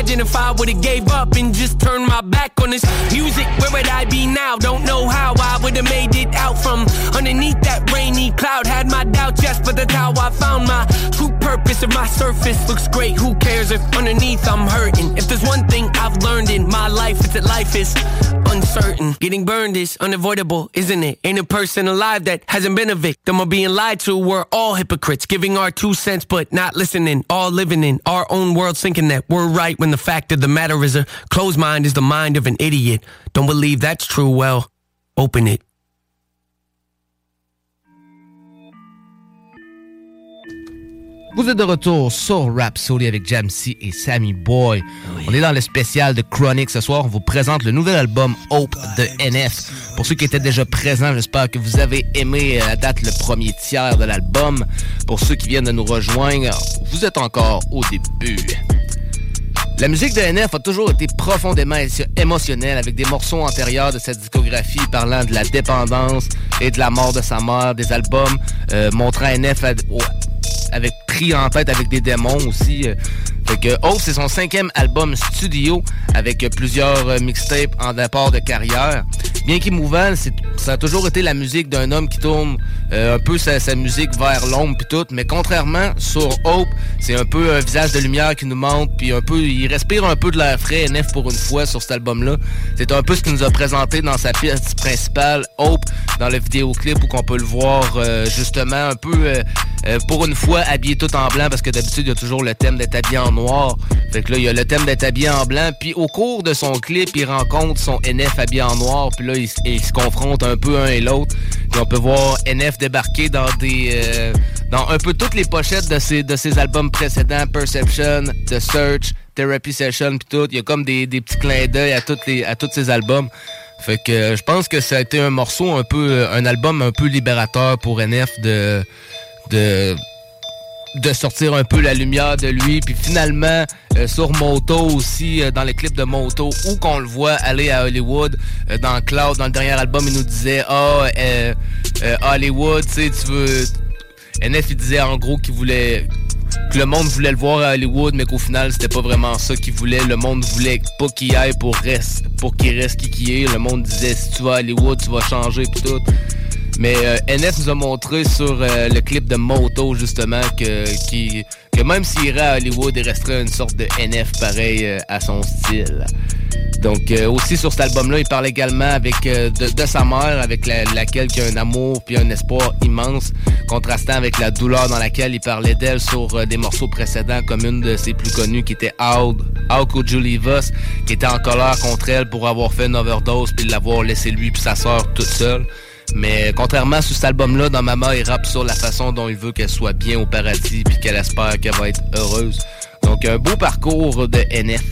Imagine if I would've gave up and just turned my back on this music, where would I be now? Don't know how I would've made it out from underneath that rainy cloud. Had my doubts, yes, but that's how I found my true purpose. If my surface looks great, who cares if underneath I'm hurting? If there's one thing I've learned in my life, it's that life is uncertain. Getting burned is unavoidable, isn't it? Ain't a person alive that hasn't been a victim of being lied to. We're all hypocrites, giving our two cents but not listening. All living in our own world, thinking that we're right when the fact of the matter is a closed mind is the mind of an idiot. Don't believe that's true, well, open it. Vous êtes de retour sur Rhapsody avec Jamsey et Sammy Boy. On est dans le spécial de Chronic ce soir. On vous présente le nouvel album Hope de NF. Pour ceux qui étaient déjà présents, j'espère que vous avez aimé à date le premier tiers de l'album. Pour ceux qui viennent de nous rejoindre, vous êtes encore au début. La musique de NF a toujours été profondément émotionnelle avec des morceaux antérieurs de sa discographie parlant de la dépendance et de la mort de sa mère, des albums euh, montrant NF avec pris en tête avec des démons aussi. euh. Fait que Hope, c'est son cinquième album studio avec plusieurs euh, mixtapes en départ de carrière. Bien qu'émouvant, ça a toujours été la musique d'un homme qui tourne euh, un peu sa, musique vers l'ombre puis tout. Mais contrairement sur Hope, c'est un peu un visage de lumière qui nous montre puis un peu, il respire un peu de l'air frais NF pour une fois sur cet album-là. C'est un peu ce qu'il nous a présenté dans sa pièce principale, Hope, dans le vidéoclip où qu'on peut le voir euh, justement un peu pour une fois, habillé tout en blanc, parce que d'habitude, il y a toujours le thème d'être habillé en noir. Fait que là, il y a le thème d'être habillé en blanc. Puis au cours de son clip, il rencontre son NF habillé en noir. Puis là, ils, se confrontent un peu un et l'autre. Puis on peut voir NF débarquer dans des... Euh, dans un peu toutes les pochettes de ses, de ses albums précédents. Perception, The Search, Therapy Session, puis tout. Il y a comme des, des petits clins d'œil à, les, à tous ses albums. Fait que euh, je pense que ça a été un morceau un peu, un album un peu libérateur pour NF de, de, de sortir un peu la lumière de lui. Puis finalement, euh, sur Moto aussi, euh, dans les clips de Moto, où qu'on le voit aller à Hollywood, dans Cloud, dans le dernier album, il nous disait Ah, Hollywood, tu sais, tu veux. NF, il disait en gros qu'il voulait que le monde voulait le voir à Hollywood, mais qu'au final, c'était pas vraiment ça qu'il voulait. Le monde voulait pas qu'il aille pour, reste, pour qu'il reste qui qu'il est. Le monde disait, si tu vas à Hollywood, tu vas changer, pis tout. Mais euh, NF nous a montré sur euh, le clip de Moto, justement, que, même s'il irait à Hollywood, il resterait une sorte de NF pareil euh, à son style. Donc aussi sur cet album-là, il parle également avec de, sa mère, avec laquelle il a un amour puis un espoir immense, contrastant avec la douleur dans laquelle il parlait d'elle sur des morceaux précédents, comme une de ses plus connues qui était How, How Could You qui était en colère contre elle pour avoir fait une overdose puis l'avoir laissé lui puis sa sœur toute seule. Mais contrairement à cet album-là, dans Mama, il rappe sur la façon dont il veut qu'elle soit bien au paradis puis qu'elle espère qu'elle va être heureuse. Donc un beau parcours de NF.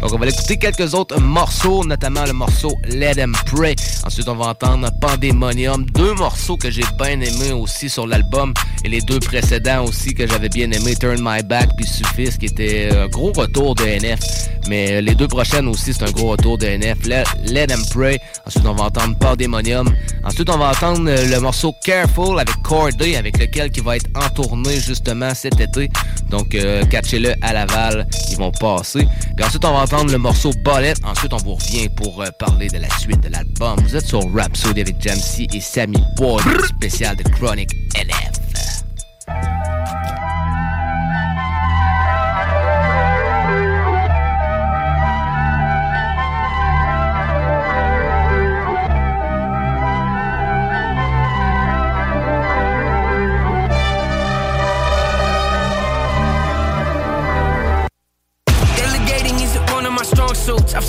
Donc on va écouter quelques autres morceaux, notamment le morceau Let Them Pray. Ensuite on va entendre Pandemonium, deux morceaux que j'ai bien aimés aussi sur l'album et les deux précédents aussi que j'avais bien aimé, Turn My Back puis Suffice qui était un gros retour de NF. Mais les deux prochaines aussi c'est un gros retour de NF. Let, Them Pray. Ensuite on va entendre Pandemonium. Ensuite on va entendre le morceau Careful avec Corday avec lequel qui va être en tournée justement cet été. Donc euh, catchez-le à Laval, ils vont passer. Puis ensuite on va entendre le morceau Bullet. Ensuite, on vous revient pour euh, parler de la suite de l'album. Vous êtes sur Rhapsody avec Jamsey et Sammy Boy, spécial de Chronic NF.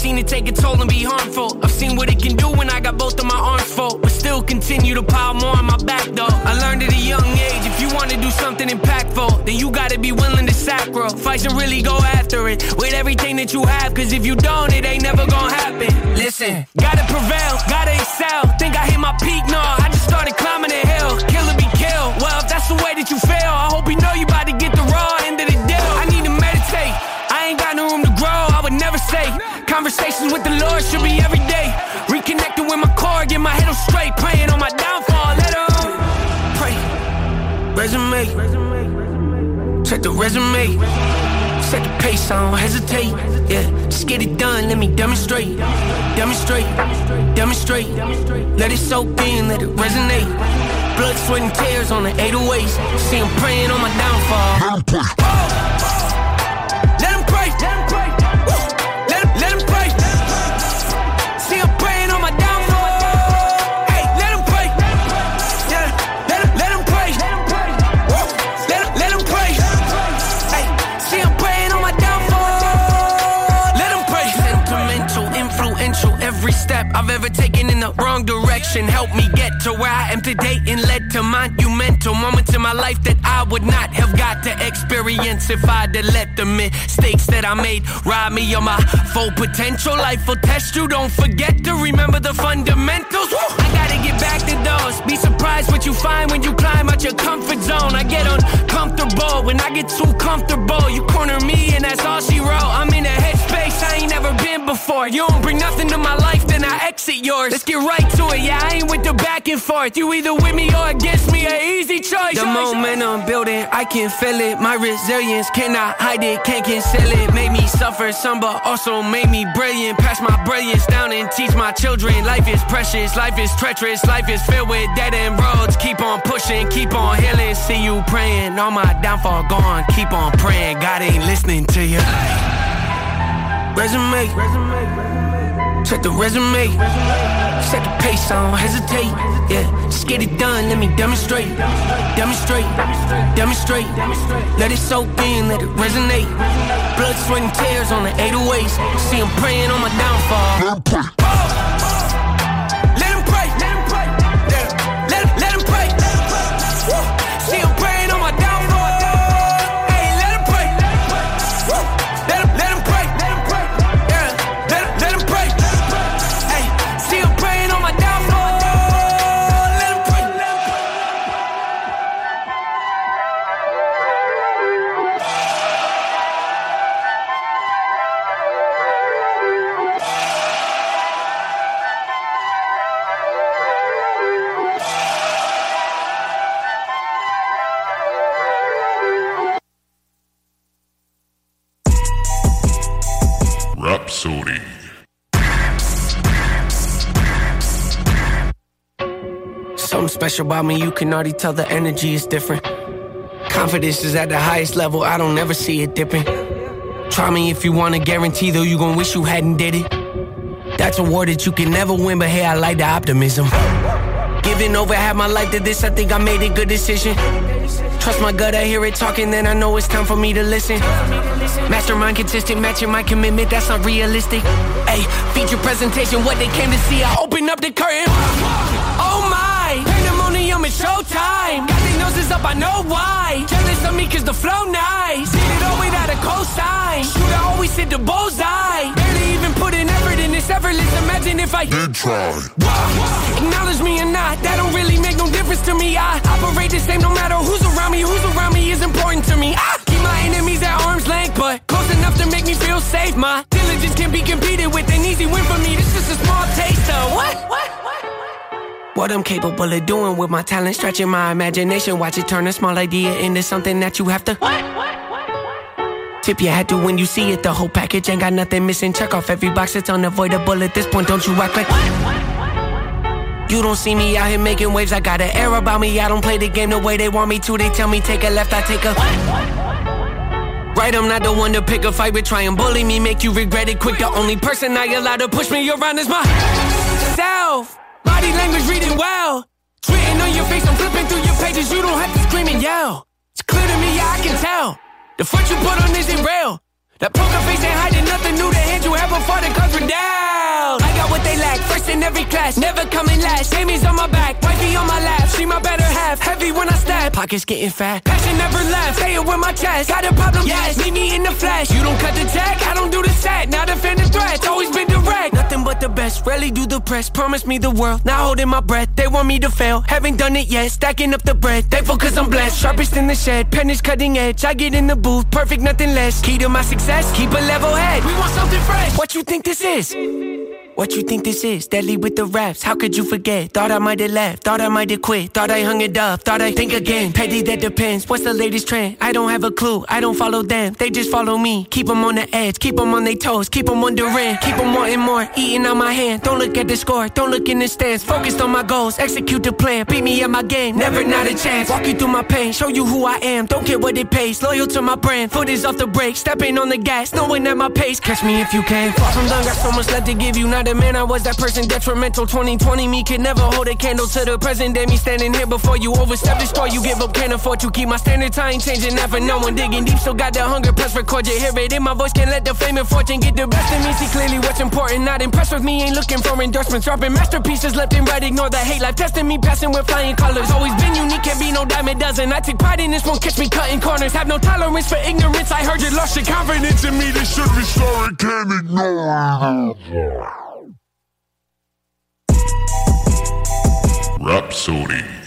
Seen it take a toll and be harmful. I've seen what it can do when I got both of my arms full, but still continue to pile more on my back though. I learned at a young age if you wanna do something impactful, then you gotta be willing to sacrifice and really go after it with everything that you have. Cause if you don't, it ain't never gonna happen. Listen, gotta prevail, gotta excel. Think I hit my peak? No, I just started climbing the hill. Kill or be killed. Well, if that's the way that you feel, I hope you know you about to get the raw say Conversations with the Lord should be every day. Reconnecting with my core, get my head on straight. Praying on my downfall, let him pray. Resume, check the resume. Set the pace, I don't hesitate. Yeah, just get it done, let me demonstrate. Demonstrate, demonstrate. Let it soak in, let it resonate. Blood, sweat, and tears on the 808s. See, I'm praying on my downfall. Let wrong direction. Help me get to where I am today and led to monumental moments in my life that I would not have got to experience if I'd have let the mistakes that I made rob me of my full potential. Life will test you. Don't forget to remember the fundamentals. Woo! I gotta get back to those. Be surprised what you find when you climb out your comfort zone. I get uncomfortable when I get too comfortable. You corner me and that's all she wrote. I'm in a headspace I ain't never been before. You don't bring nothing to my life, then I exit yours. Let's get right to it. Yeah, I ain't with the back and forth. You either with me or against me. An easy choice. The momentum building, I can feel it. My resilience cannot hide it, can't conceal it. Made me suffer some, but also made me brilliant. Pass my brilliance down and teach my children. Life is precious, life is treacherous, life is filled with dead end roads. Keep on pushing, keep on healing. See you praying, all my downfall gone. Keep on praying, God ain't listening to you. Resume. Resume, Check the resume. Set the pace, I don't hesitate. Yeah, just get it done, let me demonstrate. Demonstrate, demonstrate. Let it soak in, let it resonate. Blood, sweat, and tears on the 808s. See, I'm praying on my downfall. Special about me, you can already tell the energy is different. Confidence is at the highest level, I don't ever see it dipping. Try me if you wanna guarantee, though, you gon' wish you hadn't did it. That's a war that you can never win, but hey, I like the optimism. Giving over half my life to this, I think I made a good decision. Trust my gut, I hear it talking, then I know it's time for me to listen. Mastermind consistent, matching my commitment, that's not realistic. Hey, feature presentation, what they came to see, I open up the curtain. Is showtime. Got their noses up, I know why. Jealous of me cause the flow nice. Did it all without a cosign. Shooter always hit the bullseye. Barely even put in effort in this effortless. Imagine if I did try. Acknowledge me or not, that don't really make no difference to me. I operate the same no matter who's around me. Who's around me is important to me. I keep my enemies at arm's length, but close enough to make me feel safe. My diligence can be competed with. An easy win for me. This is a small taste of what? What? What I'm capable of doing with my talent, stretching my imagination. Watch it turn a small idea into something that you have to. What? What? What? Tip your hat to when you see it. The whole package ain't got nothing missing. Check off every box, it's unavoidable at this point. Don't you act like. You don't see me out here making waves. I got an air about me. I don't play the game the way they want me to. They tell me take a left, I take a. Right, I'm not the one to pick a fight with. Try and bully me, make you regret it quick. The only person I allow to push me around is myself. Body language reading well. It's on your face, I'm flipping through your pages. You don't have to scream and yell. It's clear to me, yeah, I can tell. The foot you put on isn't real. That poker face ain't hiding nothing new. The hand you have before the were down. I got what they lack, first in every class, never coming last. Amy's on my back, wifey on my lap. She my better half, heavy when I stab. Pockets getting fat, passion never left. Say it with my chest, got a problem, yes. Meet me in the flesh. You don't cut the check, I don't do the set. Not defend the threats, always been direct. Nothing but the best, rarely do the press. Promise me the world, not holding my breath. They want me to fail, haven't done it yet. Stacking up the bread, thankful cause I'm blessed. Sharpest in the shed, pen is cutting edge. I get in the booth, perfect, nothing less. Key to my success, keep a level head. We want something fresh. What you think this is? What you think this is? Deadly with the raps, how could you forget? Thought I might have left, thought I might have quit, thought I hung it up, thought I think again. Petty, that depends. What's the latest trend? I don't have a clue, I don't follow them, they just follow me. Keep them on the edge, keep them on their toes, keep them wondering, keep them wanting more, eating out my hand. Don't look at the score, don't look in the stands, focused on my goals, execute the plan, beat me at my game, never not a chance. Walk you through my pain, show you who I am, don't care what it pays, loyal to my brand, foot is off the brake, stepping on the gas, knowing at my pace, catch me if you can. Far from done, got so much left to give you, not a man, I was that person detrimental. 2020 me can never hold a candle to the present day. Me standing here before you overstep this store. You give up, can't afford to keep my standards. I ain't changing that for no one. Digging deep, still got the hunger. Press record, you hear it in my voice. Can't let the fame and fortune get the best of me. See clearly what's important. Not impressed with me, ain't looking for endorsements. Dropping masterpieces left and right. Ignore the hate life. Testing me, passing with flying colors. Always been unique, can't be no dime a dozen. I take pride in this, won't catch me cutting corners. Have no tolerance for ignorance. I heard you lost your confidence in me. This should be sorry, can't ignore it. Rapsodie.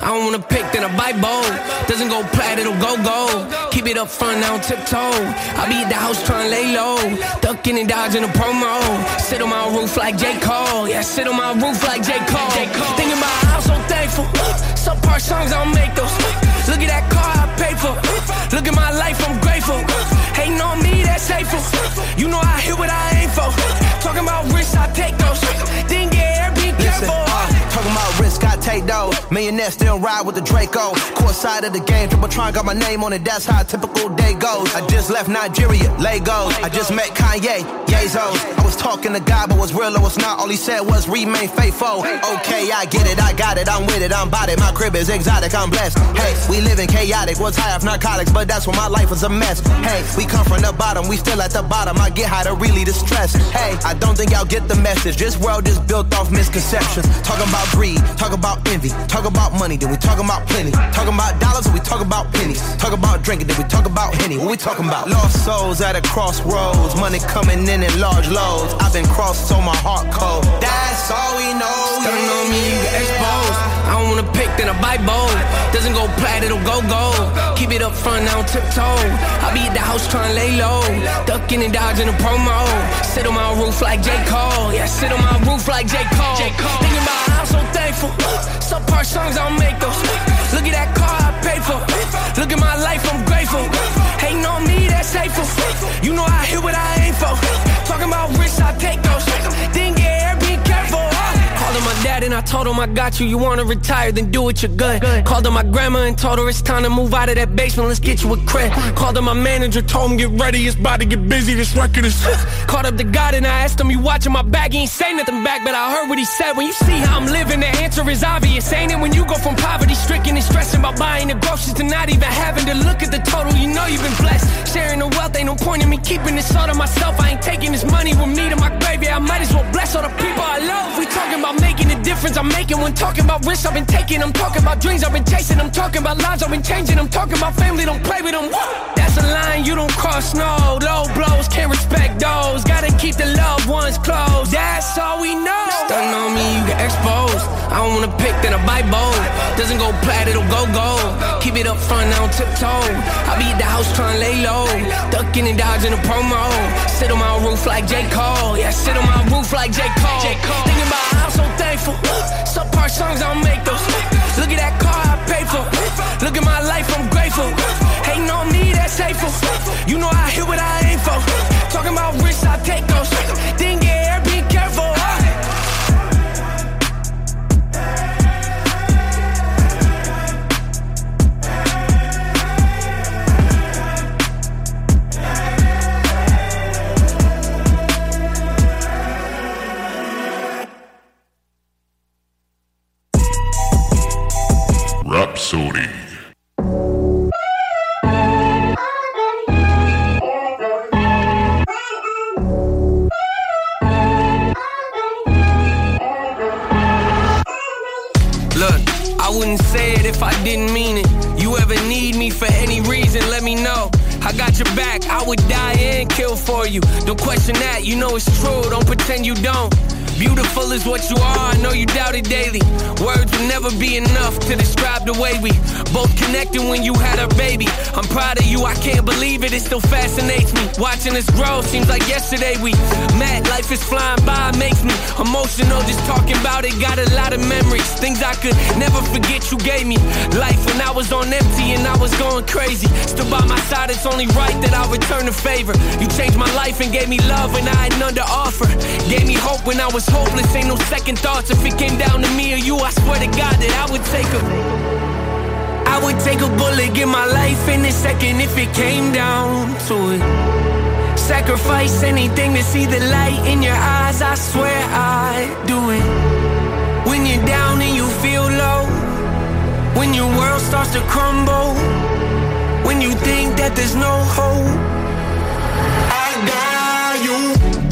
I don't wanna pick, then I bite bold. Doesn't go plat, it'll go gold. Keep it up front, I don't tiptoe. I be at the house trying to lay low. Ducking and dodging a promo. Sit on my roof like J. Cole. Yeah, sit on my roof like J. Cole. Thinking about how I'm so thankful. Some part songs I don't make those. Look at that car I paid for. Look at my life, I'm grateful. Hating on me, that's hateful. You know I hit what I aim for. Talking about risks, I take those. Then get air, be careful. Listen, Talking about risk, I take those. Millionaire still ride with the Draco. Court side of the game, triple tron got my name on it. That's how a typical day goes. I just left Nigeria, Lagos. I just met Kanye, Yazos. I was talking to God, but was real or was not. All he said was remain faithful. Okay, I get it, I got it, I'm with it, I'm about it. My crib is exotic, I'm blessed. Hey, we live in chaotic. Was high off narcotics, but that's when my life was a mess. Hey, we come from the bottom, we still at the bottom. I get high to really distress. Hey, I don't think y'all get the message. This world is built off misconceptions. Talking about greed, talk about envy, talk about money, then we talk about plenty. Talking about dollars, then we talk about pennies. Talk about drinking, then we talk about henny. What we talking about? Lost souls at a crossroads, money coming in in large loads. I've been crossed, so my heart cold. That's all we know. Stunning on me, you get exposed. I don't wanna pick, then I bite bold. Doesn't go plat, it'll go gold. Keep it up front, I don't tiptoe. I be at the house trying to lay low. Ducking and dodging a promo. Sit on my roof like J. Cole. Yeah, sit on my roof like J. Cole. Thinking about how I'm so thankful. Some part songs I'll make those. Look at that car I paid for. Look at my life, I'm grateful. Hating on me, that's hateful. You know I hear what I aim for. Talking about risks, I take those. Then get. Called him my dad and I told him I got you. You wanna retire, then do it, you're good. Called him my grandma and told her it's time to move out of that basement. Let's get you a crib. Called him my manager, told him get ready, it's about to get busy. This record is. *laughs* Called up the God and I asked him, you watching my back? He ain't say nothing back, but I heard what he said. When you see how I'm living, the answer is obvious. Ain't it when you go from poverty stricken and stressing about buying the groceries to not even having to look at the total? You know you've been blessed. Sharing the wealth ain't no point in me keeping this all to myself. I ain't taking this money with me to my grave. Yeah, I might as well bless all the people I love. We talking about making a difference I'm making when talking about risks I've been taking. I'm talking about dreams I've been chasing. I'm talking about lives I've been changing. I'm talking about family, don't play with them. That's a line you don't cross, no. Low blows, can't respect those. Gotta keep the loved ones close. That's all we know. Stunning on me, you get exposed. I don't wanna pick, then I bite bold. Doesn't go plat, it'll go gold. Keep it up front, I don't tiptoe. I be at the house trying to lay low. Ducking and dodging a promo. Sit on my roof like J. Cole. Yeah, sit on my roof like J. Cole. Thinking about how so thankful. Some part songs I'll make those. Look at that car I paid for. Look at my life, I'm grateful. Hating on me, that's hateful. You know I hit what I aim for. Talking about Watching us grow seems like yesterday we met. Life is flying by, makes me emotional just talking about it. Got a lot of memories, things I could never forget you gave me. Life when I was on empty and I was going crazy. Still by my side, it's only right that I'll return the favor. You changed my life and gave me love when I had none to offer. Gave me hope when I was hopeless, ain't no second thoughts. If it came down to me or you, I swear to God that I would take a. I would take a bullet, give my life in a second if it came down to it. Sacrifice anything to see the light in your eyes, I swear I'd do it. When you're down and you feel low, when your world starts to crumble, when you think that there's no hope.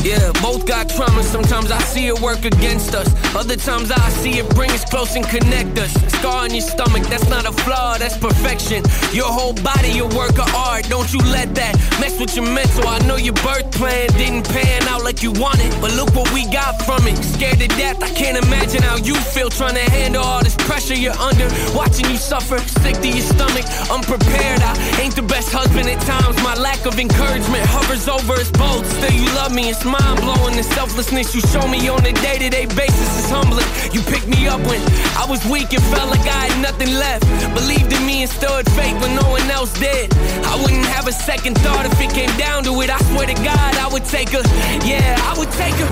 Yeah, both got trauma. Sometimes I see it work against us. Other times I see it bring us close and connect us. Scar on your stomach, that's not a flaw, that's perfection. Your whole body, a work of art. Don't you let that mess with your mental. I know your birth plan didn't pan out like you wanted, but look what we got from it. Scared to death, I can't imagine how you feel trying to handle all this pressure you're under. Watching you suffer, sick to your stomach, unprepared. I ain't the best husband at times. My lack of encouragement hovers over us both. Still, you love me, it's my mind blowing. The selflessness you show me on a day to day basis is humbling. You picked me up when I was weak and felt like I had nothing left. Believed in me and stood faith when no one else did. I wouldn't have a second thought if it came down to it. I swear to God, I would take her. Yeah, I would take her.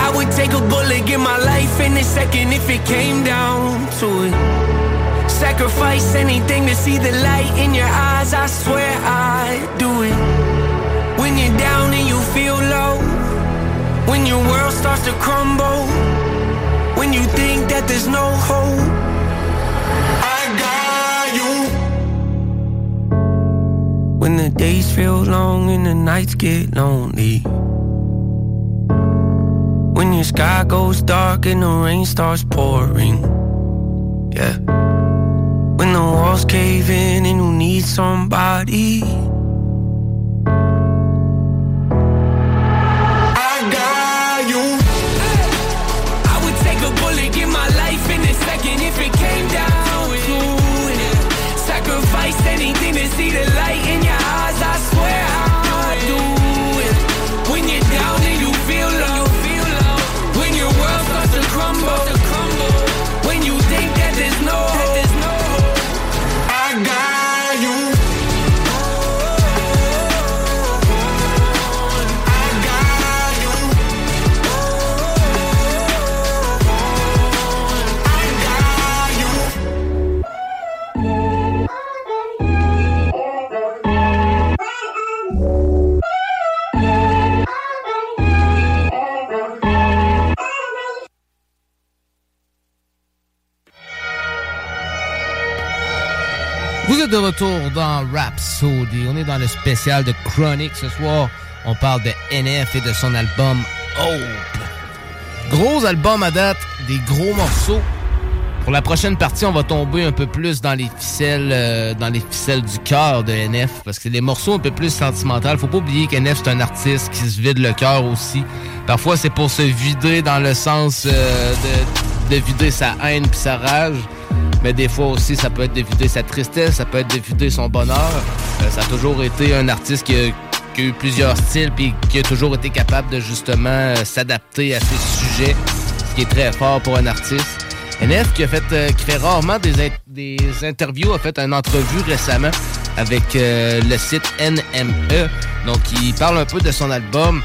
I would take a bullet, give my life in a second if it came down to it. Sacrifice anything to see the light in your eyes, I swear I'd do it. When you're down and you feel low, when your world starts to crumble, when you think that there's no hope, I got you. When the days feel long and the nights get lonely. When your sky goes dark and the rain starts pouring. Yeah. When the walls cave in and you need somebody. Retour dans. On est dans le spécial de Chronic. Ce soir, on parle de NF et de son album Hope. Gros album à date, des gros morceaux. Pour la prochaine partie, on va tomber un peu plus dans les ficelles, euh, dans les ficelles du cœur de NF, parce que c'est des morceaux un peu plus sentimentaux. Faut pas oublier qu'NF c'est un artiste qui se vide le cœur aussi. Parfois, c'est pour se vider dans le sens euh, de, de vider sa haine puis sa rage. Mais des fois aussi, ça peut être de vider sa tristesse, ça peut être de vider son bonheur. Euh, ça a toujours été un artiste qui a, eu plusieurs styles puis qui a toujours été capable de justement euh, s'adapter à ses sujets, ce qui est très fort pour un artiste. NF qui a fait euh, rarement des, in- des interviews, a fait une entrevue récemment avec le site NME. Donc il parle un peu de son album.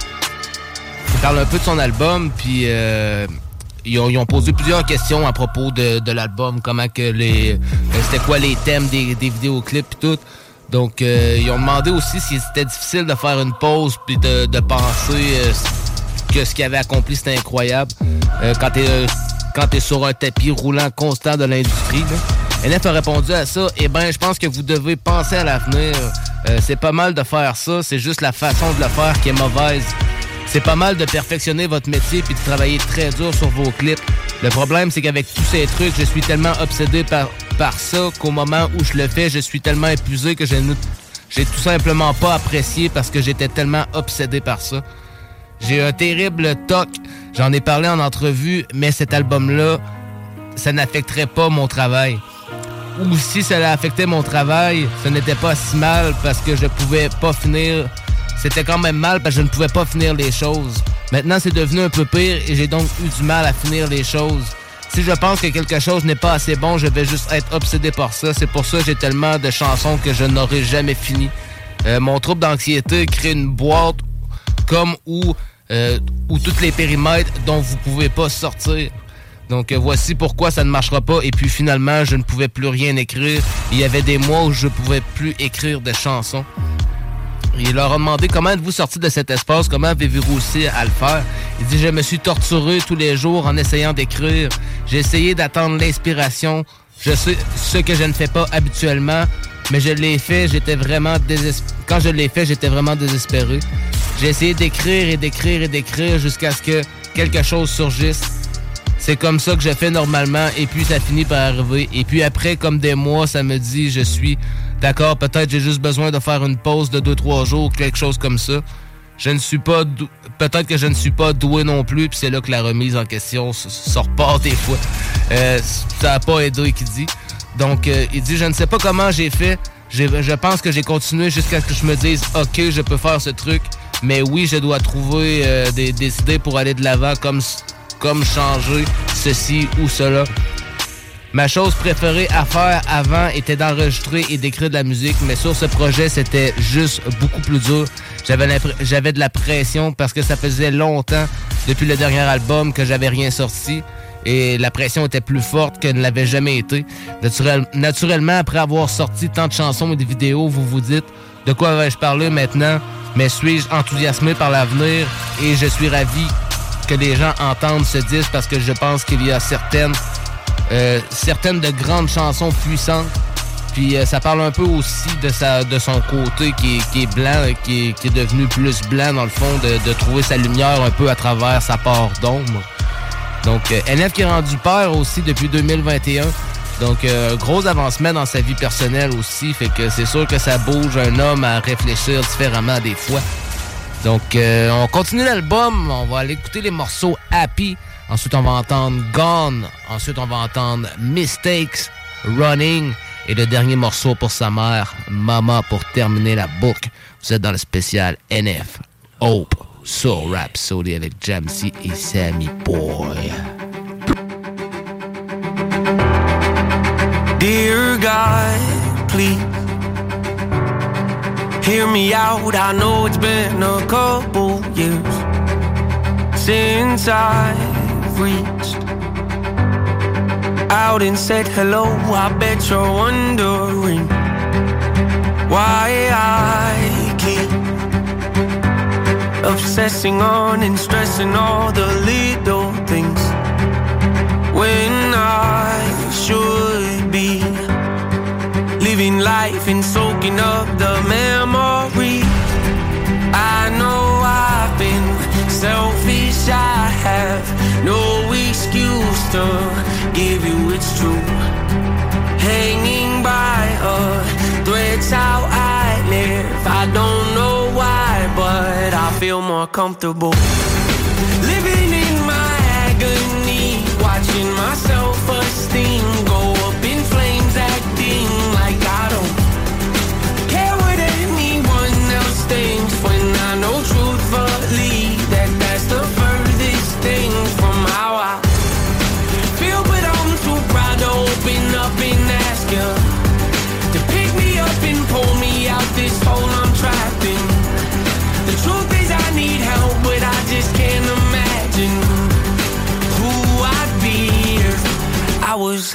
Il parle un peu de son album, puis ils, ont, posé plusieurs questions à propos de, l'album, comment que les. euh, C'était quoi les thèmes des, vidéoclips et tout. Donc euh, ils ont demandé aussi si c'était difficile de faire une pause puis de, penser euh, que ce qu'il avait accompli c'était incroyable. Quand t'es t'es sur un tapis roulant constant de l'industrie. NF a répondu à ça, eh ben je pense que vous devez penser à l'avenir. C'est pas mal de faire ça, c'est juste la façon de le faire qui est mauvaise. C'est pas mal de perfectionner votre métier puis de travailler très dur sur vos clips. Le problème, c'est qu'avec tous ces trucs, je suis tellement obsédé par, ça qu'au moment où je le fais, je suis tellement épuisé que je j'ai tout simplement pas apprécié parce que j'étais tellement obsédé par ça. J'ai un terrible toc. J'en ai parlé en entrevue, mais cet album-là, ça n'affecterait pas mon travail. Ou si cela affectait mon travail, ce n'était pas si mal parce que je pouvais pas finir. C'était quand même mal parce que je ne pouvais pas finir les choses. Maintenant, c'est devenu un peu pire et j'ai donc eu du mal à finir les choses. Si je pense que quelque chose n'est pas assez bon, je vais juste être obsédé par ça. C'est pour ça que j'ai tellement de chansons que je n'aurai jamais fini. Euh, mon trouble d'anxiété crée une boîte comme où, euh, tous les périmètres dont vous pouvez pas sortir. Donc euh, voici pourquoi ça ne marchera pas. Et puis finalement, je ne pouvais plus rien écrire. Il y avait des mois où je pouvais plus écrire de chansons. Il leur a demandé comment êtes-vous sorti de cet espace, comment avez-vous réussi à le faire? Il dit je me suis torturé tous les jours en essayant d'écrire. J'ai essayé d'attendre l'inspiration. Je sais ce que je ne fais pas habituellement, mais je l'ai fait. J'étais vraiment désespéré. Quand je l'ai fait, j'étais vraiment désespéré. J'ai essayé d'écrire et d'écrire et d'écrire jusqu'à ce que quelque chose surgisse. C'est comme ça que je fais normalement et puis ça finit par arriver. Et puis après, comme des mois, ça me dit je suis d'accord, peut-être j'ai juste besoin de faire une pause de 2-3 jours, quelque chose comme ça. Je ne suis pas peut-être que je ne suis pas doué non plus, puis c'est là que la remise en question se repart des fois. Euh, ça n'a pas aidé, qu'il dit. Donc, euh, il dit, je ne sais pas comment j'ai fait. Je pense que j'ai continué jusqu'à ce que je me dise, OK, je peux faire ce truc. Mais oui, je dois trouver euh, des, des, idées pour aller de l'avant, comme, comme changer ceci ou cela. Ma chose préférée à faire avant était d'enregistrer et d'écrire de la musique, mais sur ce projet, c'était juste beaucoup plus dur. J'avais, de la pression parce que ça faisait longtemps, depuis le dernier album, que j'avais rien sorti. Et la pression était plus forte que ne l'avait jamais été. naturellement, après avoir sorti tant de chansons et de vidéos, vous vous dites, de quoi vais-je parler maintenant? Mais suis-je enthousiasmé par l'avenir? Et je suis ravi que les gens entendent ce disque parce que je pense qu'il y a certaines, euh, certaines de grandes chansons puissantes puis euh, ça parle un peu aussi de sa de son côté qui, est blanc, qui est, devenu plus blanc dans le fond, de, trouver sa lumière un peu à travers sa part d'ombre. Donc euh, NF qui est rendu père aussi depuis 2021. Donc euh, gros avancement dans sa vie personnelle aussi, fait que c'est sûr que ça bouge un homme à réfléchir différemment des fois. Donc on continue l'album, on va aller écouter les morceaux Happy. Ensuite on va entendre Gone. Ensuite on va entendre Mistakes, Running. Et le dernier morceau pour sa mère, Mama, pour terminer la boucle. Vous êtes dans le spécial NF Hope Soul Rhapsody avec Jamsey et Sammy Boy. Dear God, please hear me out. I know it's been a couple years reached out and said hello. I bet you're wondering why I keep obsessing on and stressing all the little things when I should be living life and soaking up the memory. I know I've been selfish, I have no excuse to give you it's true. Hanging by a thread's how I live. I don't know why, but I feel more comfortable. Living in my agony, watching my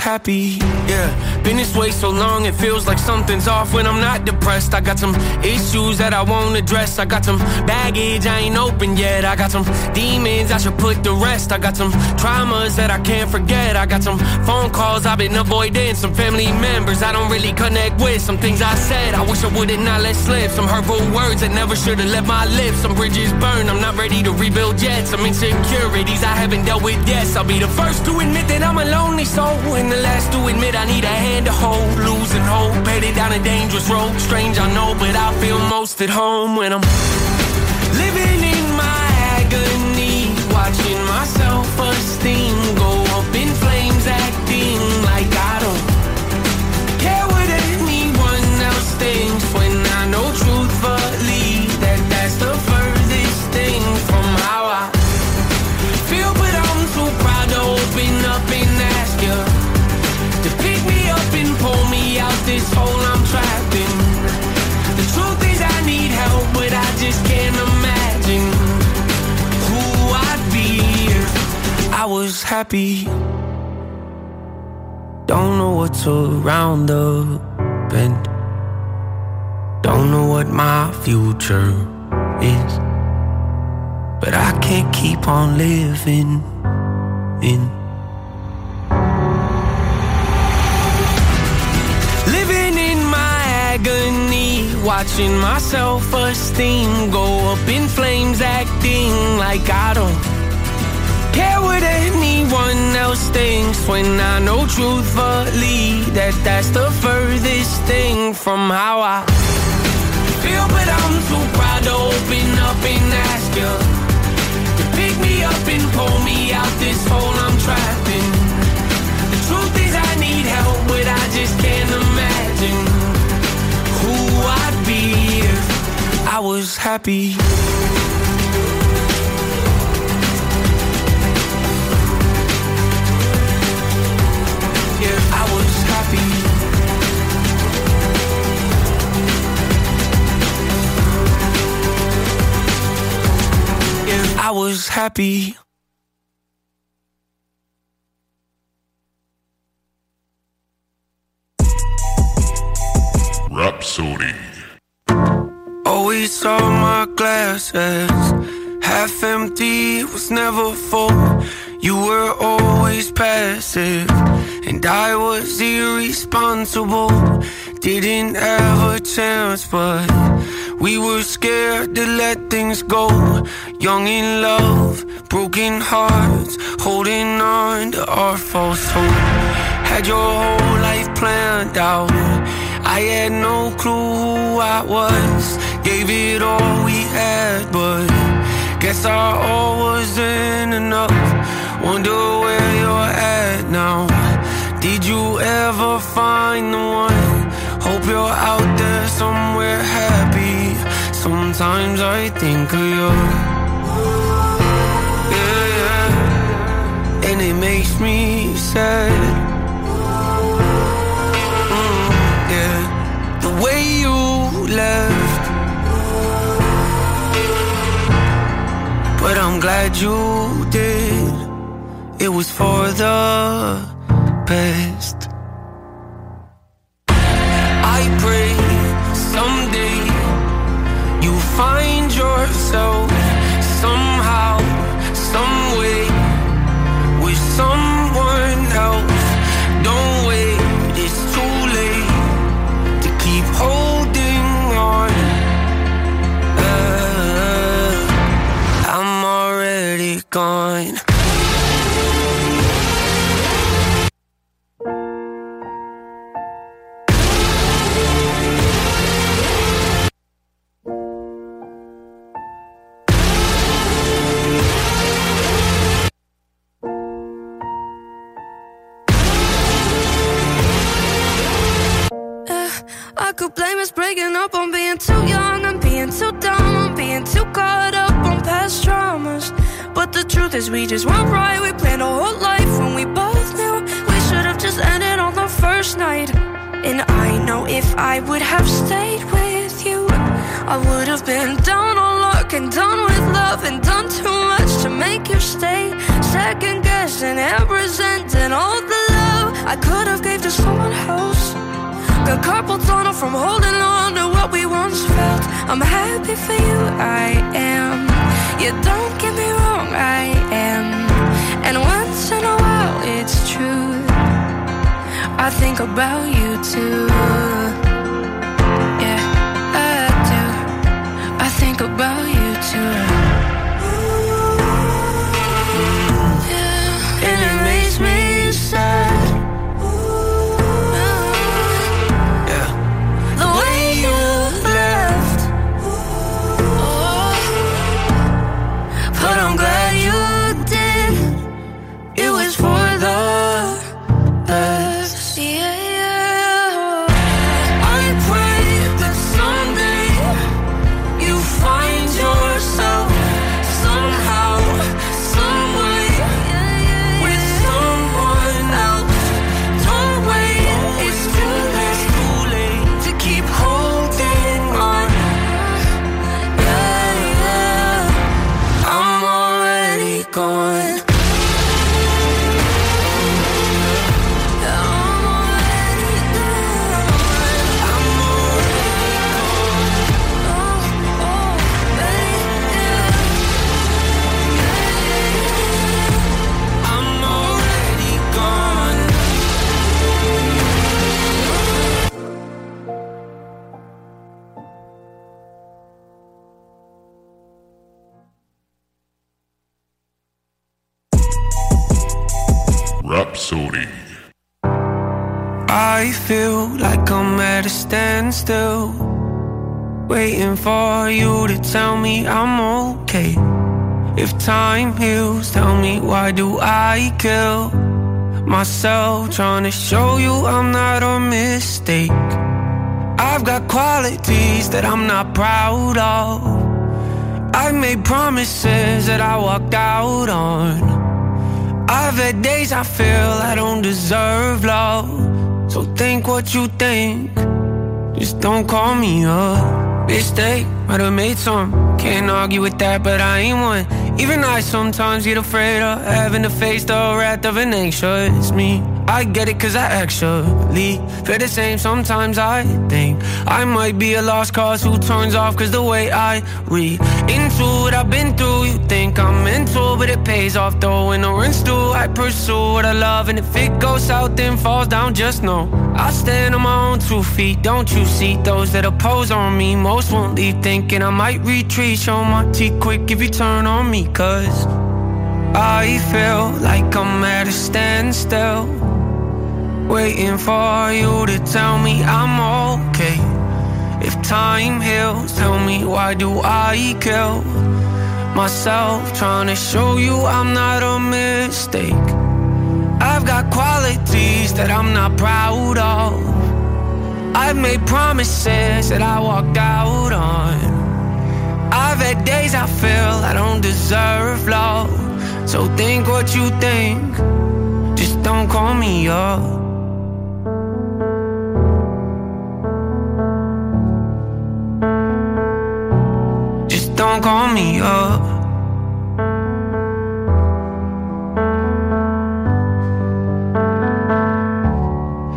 happy. Yeah. Been this way so long, it feels like something's off when I'm not depressed. I got some issues that I won't address. I got some baggage I ain't open yet. I got some demons I should put to rest. I got some traumas that I can't forget. I got some phone calls I've been avoiding. Some family members I don't really connect with. Some things I said I wish I would've not let slip. Some hurtful words that never should've left my lips. Some bridges burned, I'm not ready to rebuild yet. Some insecurities I haven't dealt with yet. I'll be the first to admit that I'm a lonely soul, and the last to admit I need a hand to hold, losing hope, headed down a dangerous road. Strange, I know, but I feel most at home when I'm I'm trapped in. The truth is I need help, but I just can't imagine who I'd be if I was happy. Don't know what's around the bend. Don't know what my future is. But I can't keep on living in watching my self esteem go up in flames, acting like I don't care what anyone else thinks when I know truthfully that that's the furthest thing from how I feel. But I'm too proud to open up and ask you to pick me up and pull me out this hole I'm trapped in. The truth is, I need help, but I just can't imagine if I was happy. Yeah, I was happy. I was happy. Rapsodie. Oh, always saw my glasses half empty, was never full. You were always passive, and I was irresponsible. Didn't have a chance, but we were scared to let things go. Young in love, broken hearts, holding on to our false hope. Had your whole life planned out. I had no clue who I was. Gave it all we had, but guess our all wasn't enough. Wonder where you're at now. Did you ever find the one? Hope you're out there somewhere happy. Sometimes I think of you. Yeah, yeah. And it makes me sad. Mm, yeah. The way you left. But I'm glad you did. It was for the best. I pray someday you find yourself somehow, some way with someone else. Don't gone. I could blame us breaking up on being too young and being too dumb, on being too caught up on past traumas. But the truth is, we just weren't right. We planned our whole life when we both knew we should have just ended on the first night. And I know if I would have stayed with you, I would have been down on luck and done with love and done too much to make you stay. Second guessing and resenting all the love I could have gave to someone else. Got carpal tunnel from holding on to what we once felt. I'm happy for you, I am. Yeah, don't get me wrong, I am. And once in a while, it's true. I think about you too. Yeah, I do. I think about you too. Feel like I'm at a standstill, waiting for you to tell me I'm okay. If time heals, tell me why do I kill myself trying to show you I'm not a mistake? I've got qualities that I'm not proud of. I've made promises that I walked out on. I've had days I feel I don't deserve love. So think what you think. Just don't call me up. Mistake, might have made some. Can't argue with that, but I ain't one. Even I sometimes get afraid of having to face the wrath of an anxious me. I get it cause I actually feel the same. Sometimes I think I might be a lost cause who turns off cause the way I read into what I've been through. You think I'm mental, but it pays off though. When the rent's due, I pursue what I love. And if it goes south, then falls down, just know I stand on my own two feet. Don't you see those that oppose on me? Most won't leave thinking I might retreat. Show my teeth quick if you turn on me, cause I feel like I'm at a standstill. Waiting for you to tell me I'm okay. If time heals, tell me why do I kill myself? Trying to show you I'm not a mistake. I've got qualities that I'm not proud of. I've made promises that I walked out on. I've had days I feel I don't deserve love. So think what you think. Just don't call me up. Don't call me up.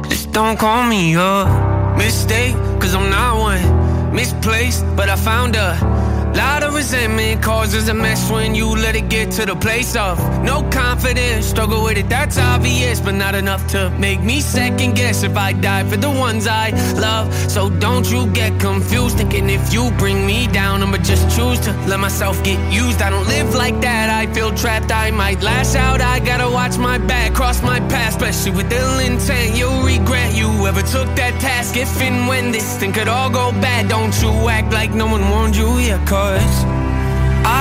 Just don't call me up. Mistake, cause I'm not one. Misplaced, but I found a Lot of resentment causes a mess when you let it get to the place of no confidence. Struggle with it, that's obvious, but not enough to make me second guess if I die for the ones I love. So don't you get confused, thinking if you bring me down, I'ma just choose to let myself get used. I don't live like that, I feel trapped, I might lash out. I gotta watch my back, cross my path, especially with ill intent. You'll regret you ever took that task if and when this thing could all go bad. Don't you act like no one warned you, yeah, cause Cause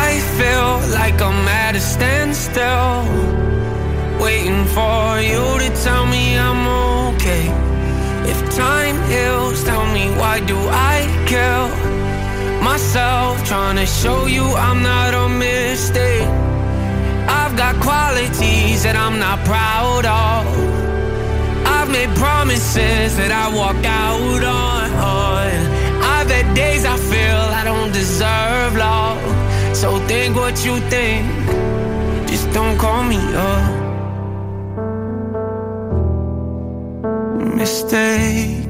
I feel like I'm at a standstill Waiting for you to tell me I'm okay. If time heals, tell me why do I kill myself Trying to show you I'm not a mistake. I've got qualities that I'm not proud of. I've made promises that I walk out on days I feel I don't deserve love. So think what you think. Just don't call me up. Mistake.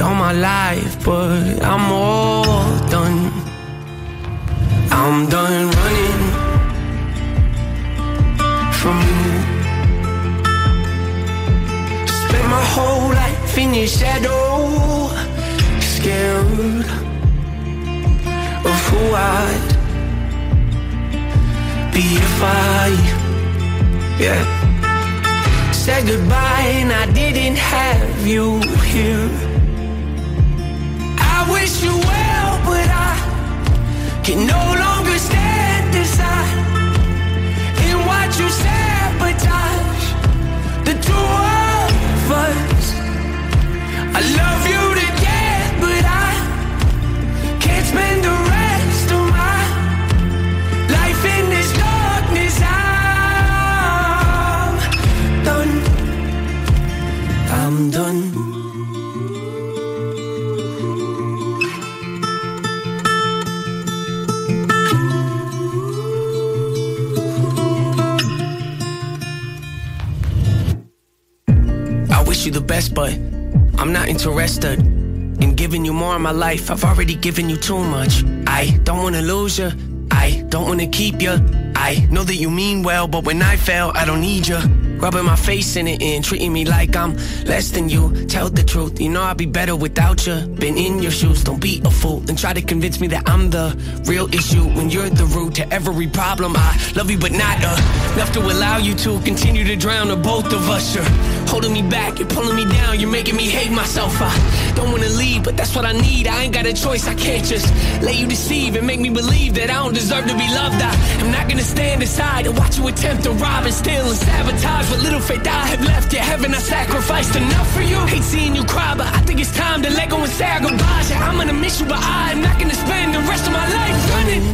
All my life, but I'm all done. I'm done running from you. Spent my whole life in your shadow, scared of who I'd be if I, yeah said goodbye and I didn't have you here. Wish you well, but I can no longer stand aside and watch you sabotage wish you the best, but I'm not interested in giving you more of my life. I've already given you too much. I don't wanna lose you. I don't wanna keep you. I know that you mean well, but when I fail, I don't need you. Rubbing my face in it and treating me like I'm less than you. Tell the truth, you know I'd be better without you. Been in your shoes, don't be a fool and try to convince me that I'm the real issue when you're the root to every problem. I love you, but not uh, enough to allow you to continue to drown the both of us. You're holding me back, you're pulling me down, you're making me hate myself. I don't wanna leave, but that's what I need. I ain't got a choice, I can't just let you deceive and make me believe that I don't deserve to be loved. I am not gonna stand aside and watch you attempt to rob and steal and sabotage what little faith I have left. Yeah, haven't I sacrificed enough for you? Hate seeing you cry, but I think it's time to let go and say our goodbyes. Yeah, I'm gonna miss you, but I am not gonna spend the rest of my life running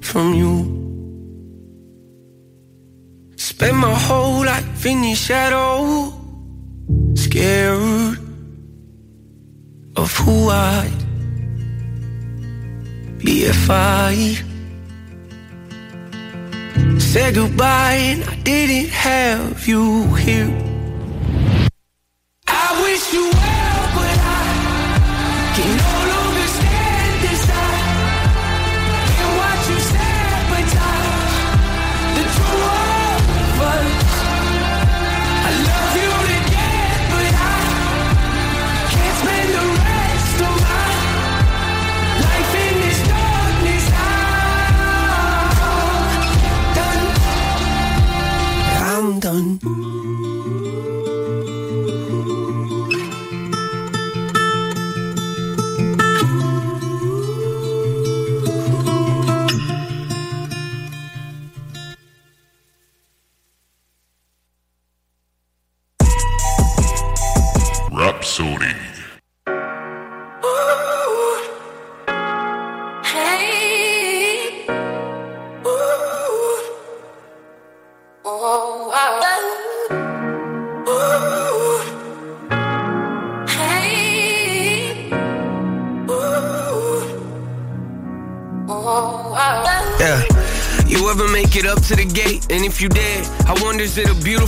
from you. Spend my whole life in your shadow, scared of who I'd be if I said goodbye and I didn't have you here. Done. Is it a beautiful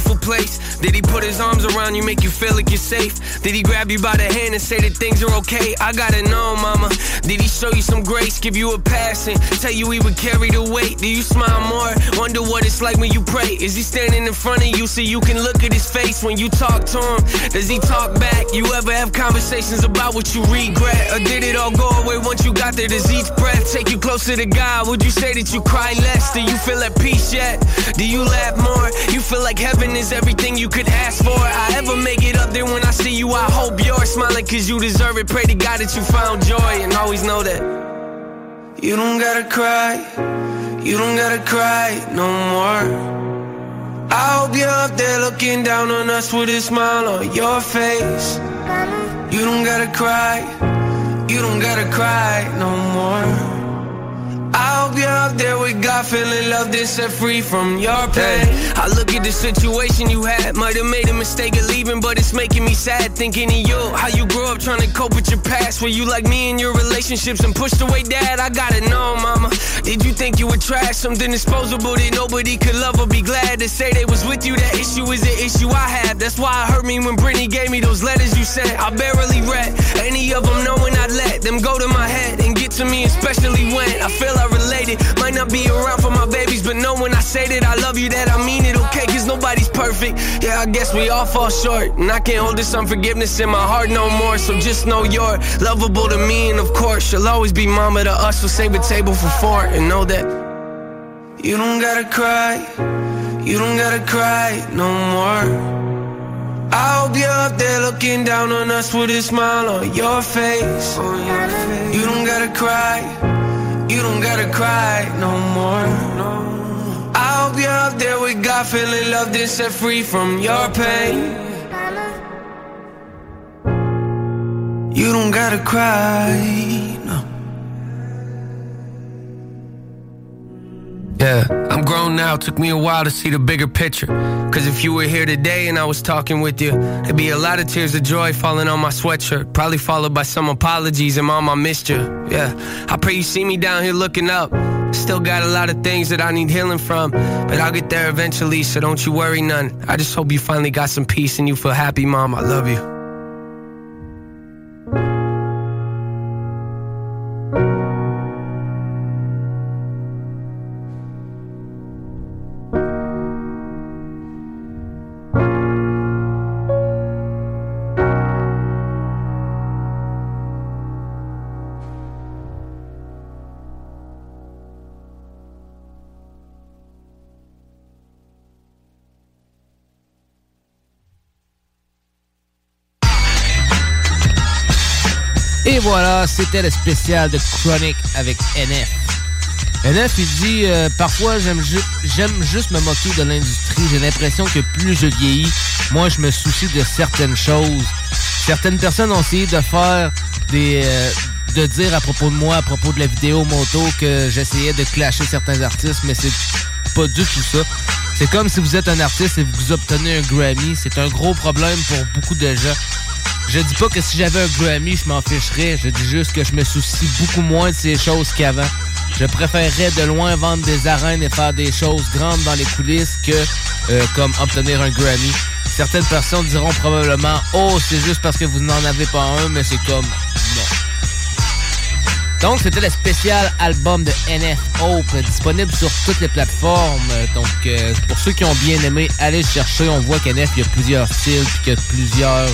his arms around you, make you feel like you're safe? Did he grab you by the hand and say that things are okay? I gotta know, mama. Did he show you some grace, give you a pass and tell you he would carry the weight? Do you smile more? Wonder what it's like when you pray? Is he standing in front of you so you can look at his face when you talk to him? Does he talk back? You ever have conversations about what you regret? Or did it all go away once you got there? Does each breath take you closer to God? Would you say that you cry less? Do you feel at peace yet? Do you laugh more? You feel like heaven is everything you could ask for. I ever make it up there when I see you, I hope you're smiling cause you deserve it. Pray to God that you found joy and always know that you don't gotta cry. You don't gotta cry no more. I hope you're up there looking down on us with a smile on your face. You don't gotta cry. You don't gotta cry no more. I hope you're up there with God, feeling loved and set free from your pain. I look at the situation you had, might have made a mistake of leaving, but it's making me sad thinking of you. How you grew up trying to cope with your past, were you like me in your relationships and pushed away dad? I gotta know, mama. Did you think you were trash, something disposable that nobody could love or be glad to say they was with you? That issue is an issue I have. That's why it hurt me when Brittany gave me those letters you sent. I barely read any of them, knowing I'd let them go to my head and get to me, especially when I feel I related. Might not be around for my babies, but know when I say that I love you, that I mean it, okay? Cause nobody's perfect. Yeah, I guess we all fall short. And I can't hold this unforgiveness in my heart no more. So just know you're lovable to me, and of course, you'll always be mama to us. So save a table for four and know that you don't gotta cry. You don't gotta cry no more. I hope you're up there looking down on us with a smile on your face. You don't gotta cry. You don't gotta cry no more. I hope you're up there with God, feeling loved and set free from your pain. You don't gotta cry, Yeah, I'm grown now. Took me a while to see the bigger picture. Cause if you were here today and I was talking with you, there'd be a lot of tears of joy falling on my sweatshirt. Probably followed by some apologies and mom, I missed you. Yeah, I pray you see me down here looking up. Still got a lot of things that I need healing from, but I'll get there eventually, so don't you worry none. I just hope you finally got some peace and you feel happy, mom. I love you. C'était le spécial de Chronic avec NF. NF, il dit euh, Parfois, j'aime juste me moquer de l'industrie. J'ai l'impression que plus je vieillis, moins je me soucie de certaines choses. Certaines personnes ont essayé de faire des. Euh, de dire à propos de moi, à propos de la vidéo moto, que j'essayais de clasher certains artistes, mais c'est pas du tout ça. C'est comme si vous êtes un artiste et vous obtenez un Grammy. C'est un gros problème pour beaucoup de gens. Je dis pas que si j'avais un Grammy, je m'en ficherais. Je dis juste que je me soucie beaucoup moins de ces choses qu'avant. Je préférerais de loin vendre des arènes et faire des choses grandes dans les coulisses que euh, comme obtenir un Grammy. Certaines personnes diront probablement Oh, c'est juste parce que vous n'en avez pas un, mais c'est comme non. Donc, c'était le spécial album de NF Hope, disponible sur toutes les plateformes. Donc, euh, pour ceux qui ont bien aimé, allez le chercher. On voit qu'NF, il y a plusieurs styles, puis qu'il y a plusieurs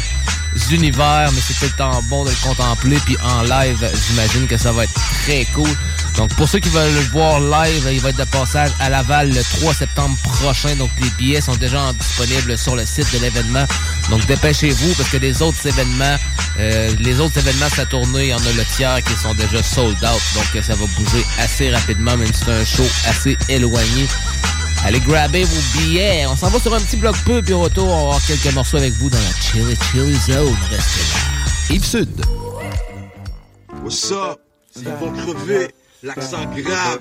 univers, mais c'est le temps bon de le contempler. Puis en live, j'imagine que ça va être très cool. Donc pour ceux qui veulent le voir live, il va être de passage à Laval le 3 septembre prochain. Donc les billets sont déjà disponibles sur le site de l'événement. Donc dépêchez-vous parce que les autres événements, euh, les autres événements de sa tournée, il y en a le tiers qui sont déjà sold out. Donc ça va bouger assez rapidement, même si c'est un show assez éloigné. Allez grabber vos billets. On s'en va sur un petit bloc peu, puis au retour, on va avoir quelques morceaux avec vous dans la Chili Chili Zone. Restez là. Yves Sud. What's up? Vont crever. L'accent grave.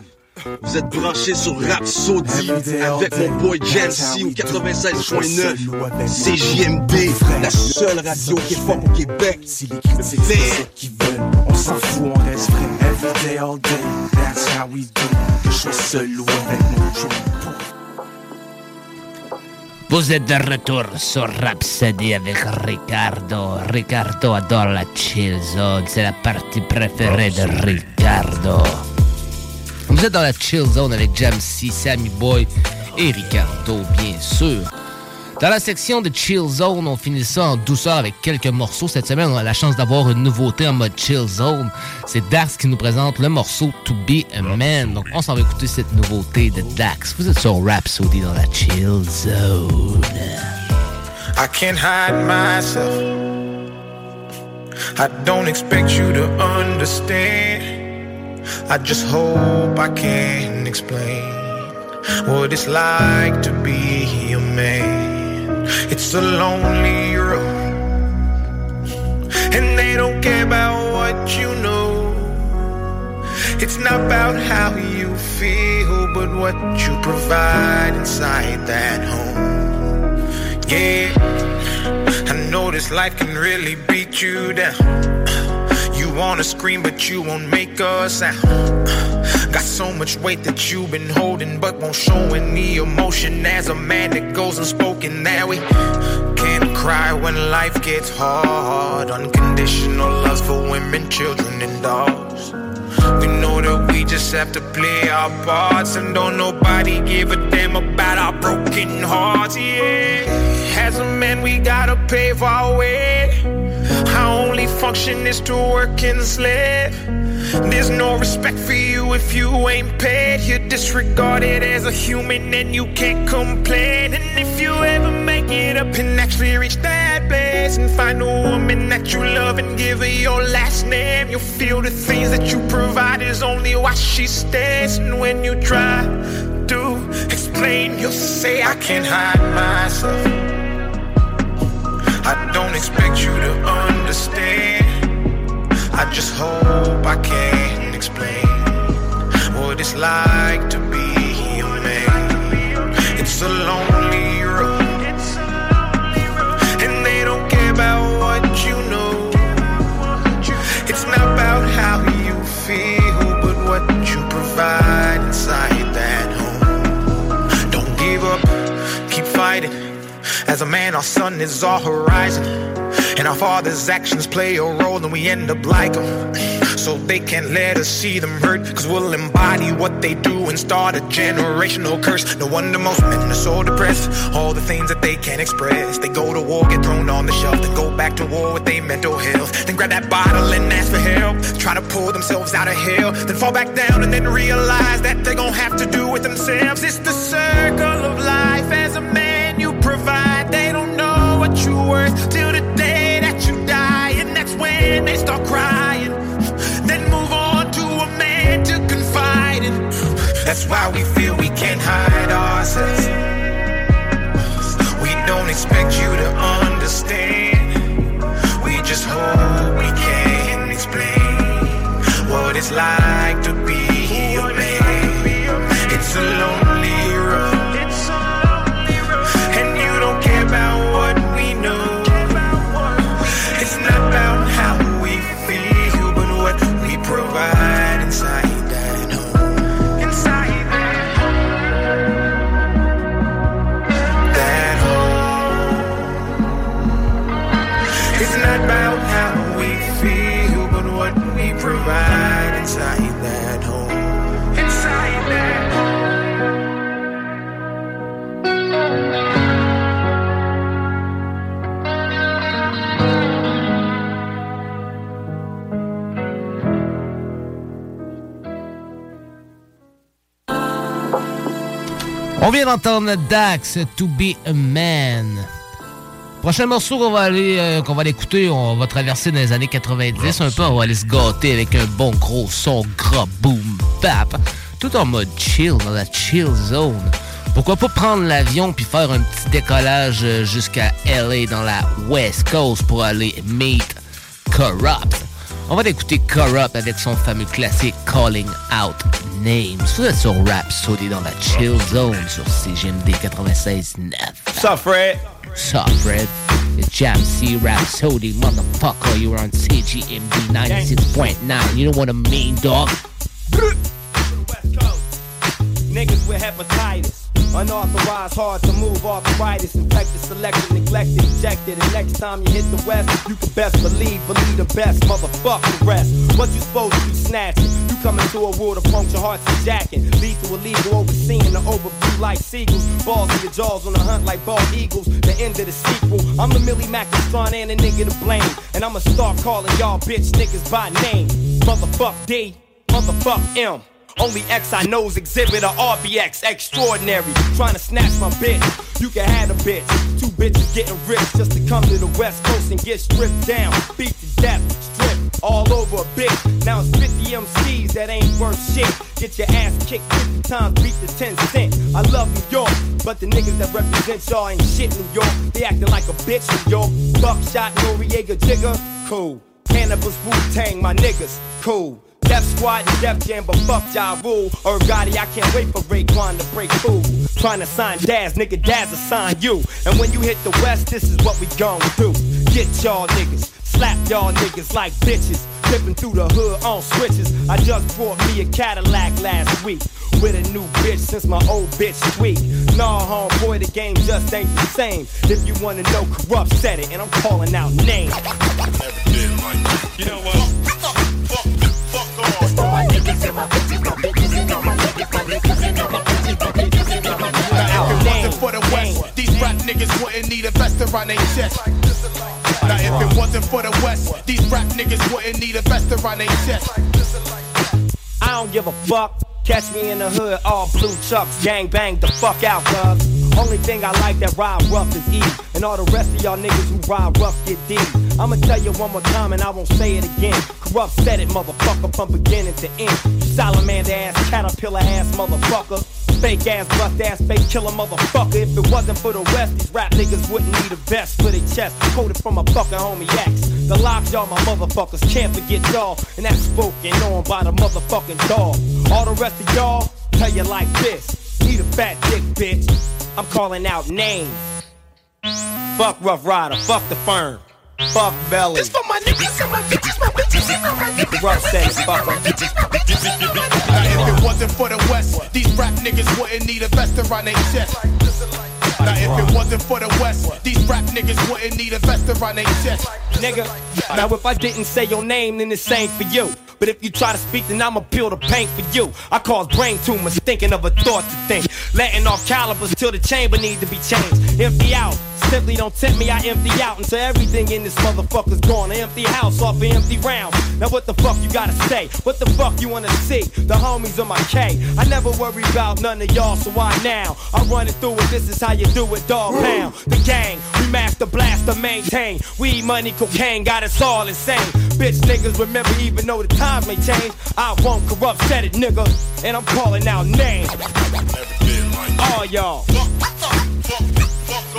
Vous êtes branchés sur Rhapsody avec mon boy Jancy au 96.9 CJMD, la seule radio qui est forte au Québec. Si les critiques c'est ce qu'ils veulent, on s'en fout, on reste vrai. Every day, all day, that's how we do. Que je sois seul ou avec mon joint. Vous êtes de retour sur Rhapsody avec Ricardo. Ricardo adore la chill zone. C'est la partie préférée de Ricardo. Vous êtes dans la chill zone avec Jamsey, Sammy Boy et Ricardo, bien sûr. Dans la section de Chill Zone, on finit ça en douceur avec quelques morceaux. Cette semaine, on a la chance d'avoir une nouveauté en mode Chill Zone. C'est Dax qui nous présente le morceau To Be a Man. Donc, on s'en va écouter cette nouveauté de Dax. Vous êtes sur Rhapsody dans la Chill Zone. I can't hide myself. I don't expect you to understand. I just hope I can explain what it's like to be. It's a lonely road, and they don't care about what you know. It's not about how you feel, but what you provide inside that home. Yeah, I know this life can really beat you down. Wanna scream, but you won't make us a sound. Uh, got so much weight that you've been holding, but won't show any emotion. As a man that goes unspoken, that we can't cry when life gets hard. Unconditional love for women, children, and dogs. We know that we just have to play our parts, and don't nobody give a damn about our broken hearts. Yeah, as a man, we gotta pave our way. Our only function is to work and slave. There's no respect for you if you ain't paid. You're disregarded as a human and you can't complain. And if you ever make it up and actually reach that place and find a woman that you love and give her your last name, you'll feel the things that you provide is only why she stays. And when you try to explain, you'll say, I can't hide myself. I don't expect you to understand. I just hope I can explain what it's like to be a man. It's a lonely road, and they don't care about what you know. It's not about how you feel, but what you provide inside that home. Don't give up, keep fighting. As a man, our sun is our horizon. And our father's actions play a role, and we end up like them. So they can't let us see them hurt, cause we'll embody what they do and start a generational curse. No wonder most men are so depressed. All the things that they can't express. They go to war, get thrown on the shelf, then go back to war with their mental health. Then grab that bottle and ask for help. Try to pull themselves out of hell, then fall back down and then realize that they're gonna have to do it themselves. It's the circle of life as a man what till the day that you die, and that's when they start crying. Then move on to a man to confide in. That's why we feel we can't hide ourselves. We don't expect you to understand. We just hope we can explain what it's like to be a man. It's a lonely On vient d'entendre Dax, To Be a Man. Prochain morceau qu'on va aller, euh, qu'on va aller écouter, on va traverser dans les années 90 un peu, on va aller se gâter avec un bon gros son gras boom bap, tout en mode chill, dans la chill zone. Pourquoi pas prendre l'avion puis faire un petit décollage euh, jusqu'à LA dans la West Coast pour aller meet Corrupt. On va écouter Kurupt avec son fameux classique Calling Out Names. Vous êtes sur Rapsodie dans la chill zone sur CJMD 96.9. Sup, Fred? Sup, Fred? It's Jam`C Rap Rapsodie, motherfucker. You were on CJMD 96.9. You know what I mean, dog? Niggas with hepatitis. Unauthorized, hard to move, arthritis, infected, selected, neglected, ejected. And next time you hit the west, you can best believe, believe the best, motherfuck the rest. What you supposed to be snatching? You come into a world of puncture hearts and jacking. Lethal, illegal, overseeing the overview like seagulls. Balls in your jaws on the hunt like bald eagles. The end of the sequel. I'm the Millie Mac and a nigga to blame. And I'ma start calling y'all bitch niggas by name. Motherfuck D, motherfuck M. Only X I know's exhibit a RBX extraordinary. Trying to snatch my bitch. You can have a bitch. Two bitches getting rich just to come to the West Coast and get stripped down. Beat to death, stripped all over a bitch. Now it's 50 MCs that ain't worth shit. Get your ass kicked 50 times, beat the 10 cent. I love New York, but the niggas that represent y'all ain't shit New York. They acting like a bitch New York. Buckshot, Noreaga, Jigga, cool. Cannabis, Wu Tang, my niggas, cool. Def Squad and Def Jam, but fuck Ja Rule. Or Gotti, I can't wait for Raekwon to break food. Trying to sign Daz, nigga, Daz will sign you. And when you hit the West, this is what we gon' do. Get y'all niggas, slap y'all niggas like bitches. Dipping through the hood on switches. I just bought me a Cadillac last week. With a new bitch since my old bitch sweet. Nah, homeboy, the game just ain't the same. If you wanna know, Kurupt said it, and I'm calling out names. You know what? Now, if it wasn't for the West, these rap niggas wouldn't need a vest around their chest. Now, if it wasn't for the West, these rap niggas wouldn't need a vest around their chest. I don't give a fuck. Catch me in the hood, all blue chucks, gang bang the fuck out, cuz. Only thing I like that ride rough is E. And all the rest of y'all niggas who ride rough get D. I'ma tell you one more time and I won't say it again. Kurupt said it, motherfucker, from beginning to end. Salamander ass, caterpillar ass, motherfucker. Fake ass, bust ass, fake killer motherfucker. If it wasn't for the West, these rap niggas wouldn't need a vest for their chest. Quoted from a fucking homie X. The lives y'all, my motherfuckers can't forget y'all. And that's spoken on by the motherfucking dog. All the rest of y'all, tell you like this. Need a fat dick, bitch. I'm calling out names. Fuck Rough Rider, fuck the firm. Fuck Belly. This for my niggas and my bitches, my bitches and my niggas. Rough said it, wasn't for the West, these rap niggas wouldn't need a vest around their chest. Now if it wasn't for the West, these rap niggas wouldn't need a vest around their chest. Nigga, now if I didn't say your name, then it's same for you. But if you try to speak, then I'ma peel the paint for you. I cause brain tumors, thinking of a thought to think. Letting off calibers till the chamber need to be changed. Empty out. Simply don't tempt me, I empty out until everything in this motherfucker's gone. An empty house off an empty round. Now what the fuck you gotta say? What the fuck you wanna see? The homies on my K. I never worry about none of y'all, so why now? I'm running through it, this is how you do it, dog pound. The gang, we master blaster, maintain. Weed, money, cocaine, got us all insane. Bitch niggas remember even though the times may change. I won't Kurupt, said it, nigga. And I'm calling out names. All y'all.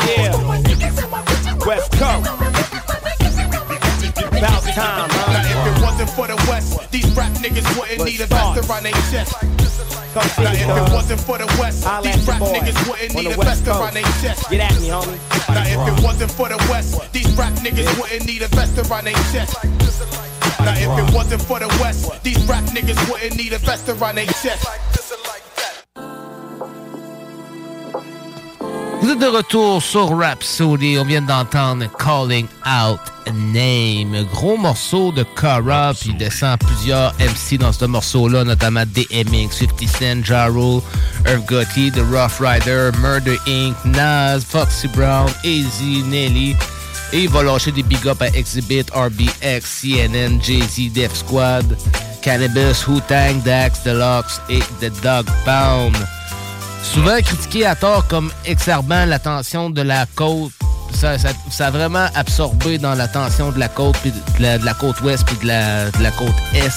Yeah. West Coast. About time, huh? Now if it wasn't for the West, these rap niggas wouldn't need a vest around their chest. Now if it wasn't for the West, these rap niggas wouldn't need a vest around their chest. Get at me, homie. Now if it wasn't for the West, these rap niggas wouldn't need a vest around their chest. Now if it wasn't for the West, these rap niggas wouldn't need a vest around their chest. Vous êtes de retour sur Rhapsody. On vient d'entendre Calling Out a Name. Gros morceau de Cara, puis il descend plusieurs MC dans ce morceau-là, notamment DMX, 50 Cent, Jaro, Irv Gotti, The Rough Rider, Murder Inc., Nas, Foxy Brown, AZ, Nelly. Et il va lâcher des big up à Exhibit, RBX, CNN, Jay-Z, Def Squad, Cannabis, Wu-Tang, Dax, Deluxe et The Dog Pound. Souvent critiqué à tort comme exacerbant l'attention de la côte. Ça, a vraiment absorbé dans l'attention de la côte, de la, côte ouest, puis de la, côte est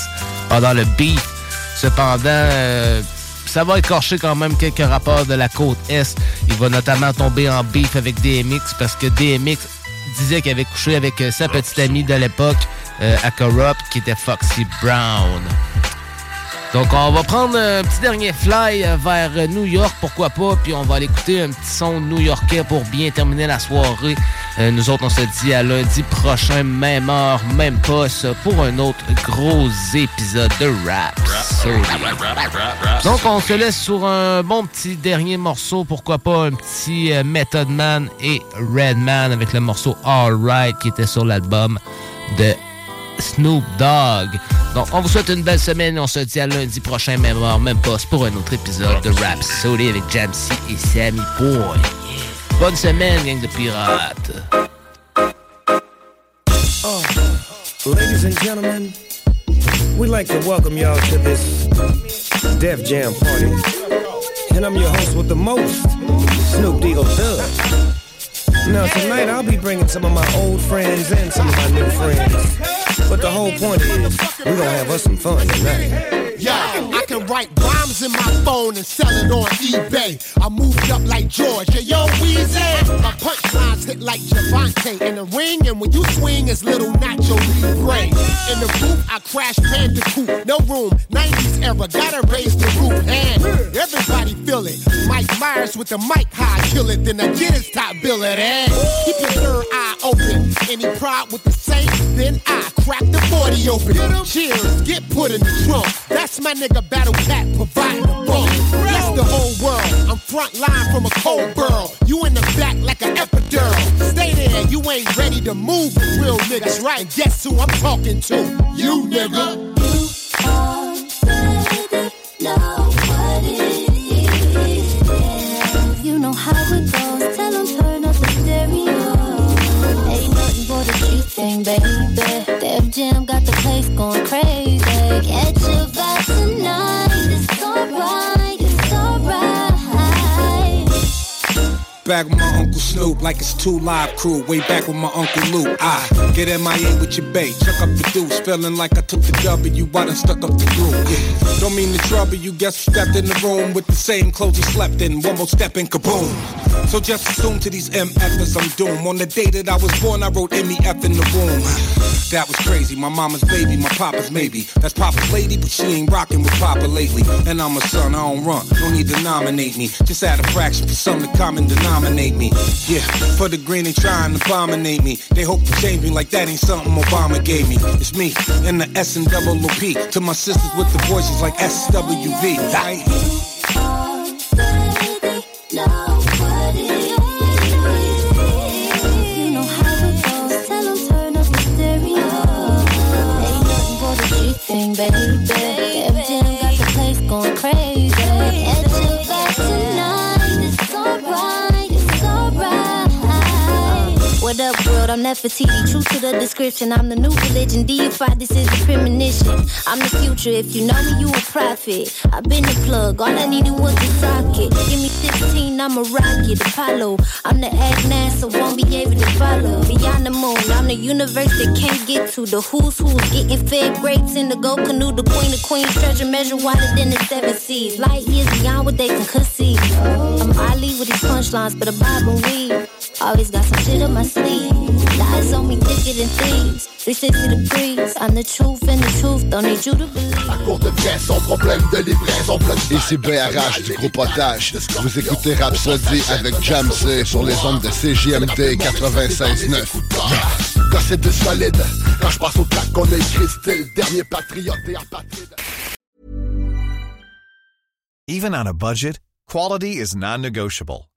pendant le beat. Cependant, euh, ça va écorcher quand même quelques rapports de la côte est. Il va notamment tomber en beef avec DMX parce que DMX disait qu'il avait couché avec euh, sa petite amie de l'époque euh, à Corrupt qui était Foxy Brown. Donc, on va prendre un petit dernier fly euh, vers New York, pourquoi pas, puis on va aller écouter un petit son new-yorkais pour bien terminer la soirée. Euh, nous autres, on se dit à lundi prochain, même heure, même poste, pour un autre gros épisode de rap. Donc, on se laisse sur un bon petit dernier morceau, pourquoi pas un petit euh, Method Man et Redman avec le morceau All Right qui était sur l'album de Snoop Dogg. Donc, on vous souhaite une belle semaine. On se dit à lundi prochain, même heure, même poste, pour un autre épisode de Rap Soli avec Jamsey et Sammy Boy. Bonne semaine, gang de pirates. Oh, ladies and gentlemen, we'd like to welcome y'all to this Def Jam party. And I'm your host with the most, Snoop Deagle Dub. Now, tonight I'll be bringing some of my old friends and some of my new friends. But the whole point is, we're gonna have us some fun tonight. I can write rhymes in my phone and sell it on eBay. I moved up like George. Yo, Weezy. My punchlines hit like Javante in the ring, and when you swing, it's little Nacho Libre. In the booth, I crash Bandicoot. No room, 90s era, gotta raise the roof. And everybody feel it. Mike Myers with the mic high, kill it, then I get his top billet. And keep your third eye open. Any pride with the Saints, then I crack the 40 open. Cheers, get put in the trunk. That's my nigga Battle Cat providing the whole world. I'm front line from a cold burl. You in the back like an epidural. Stay there, you ain't ready to move real niggas, right? Guess who I'm talking to? You nigga. You know how it goes. Tell 'em turn up the stereo. Ain't nothing but a G thing, baby. Def Jam got the place going Back with my Uncle Snoop like it's two live crew. Way back with my Uncle Luke. I get MIA with your bait. Chuck up the deuce. Feeling like I took the w W. I done stuck up the groove. Yeah. Don't mean to trouble you. Guess who stepped in the room with the same clothes you slept in. One more step and kaboom. So just assume to these MFs I'm doomed. On the day that I was born, I wrote MEF in the womb. *sighs* That was crazy. My mama's baby, my papa's maybe. That's Papa's lady, but she ain't rocking with Papa lately. And I'm a son, I don't run. No need to nominate me. Just add a fraction for some to common denominator. Nominate me. Yeah, for the green they trying to abominate me. They hope to change me like that ain't something Obama gave me. It's me and the S and double P to my sisters with the voices like SWV. You know I'm Nefertiti. True to the description. I'm the new religion. Deified. This is the premonition. I'm the future. If you know me, you a prophet. I've been the plug. All I needed was a socket. Give me 15, I'm a rocket. Apollo. I'm the egg NASA. Won't be able to follow. Beyond the moon. I'm the universe that can't get to. The who's who's getting fed grapes in the gold canoe. The queen of queens. Treasure measure wider than the seven seas. Light years beyond what they can conceive. I'm Ali with these punchlines, but a and weed. Always got some shit up my sleeve. Lies on me thicker than thieves. 360 degrees. I'm the truth and the truth. Don't need you to believe. sans problème de livraison Ici BRH du groupe Potage. Vous écoutez Rhapsody avec Jamsey sur les ondes de CJMD 96.9. Quand c'est du solide, quand je passe au track qu'on a écrit style Dernier patriote et apatride Even on a budget, quality is non-negotiable.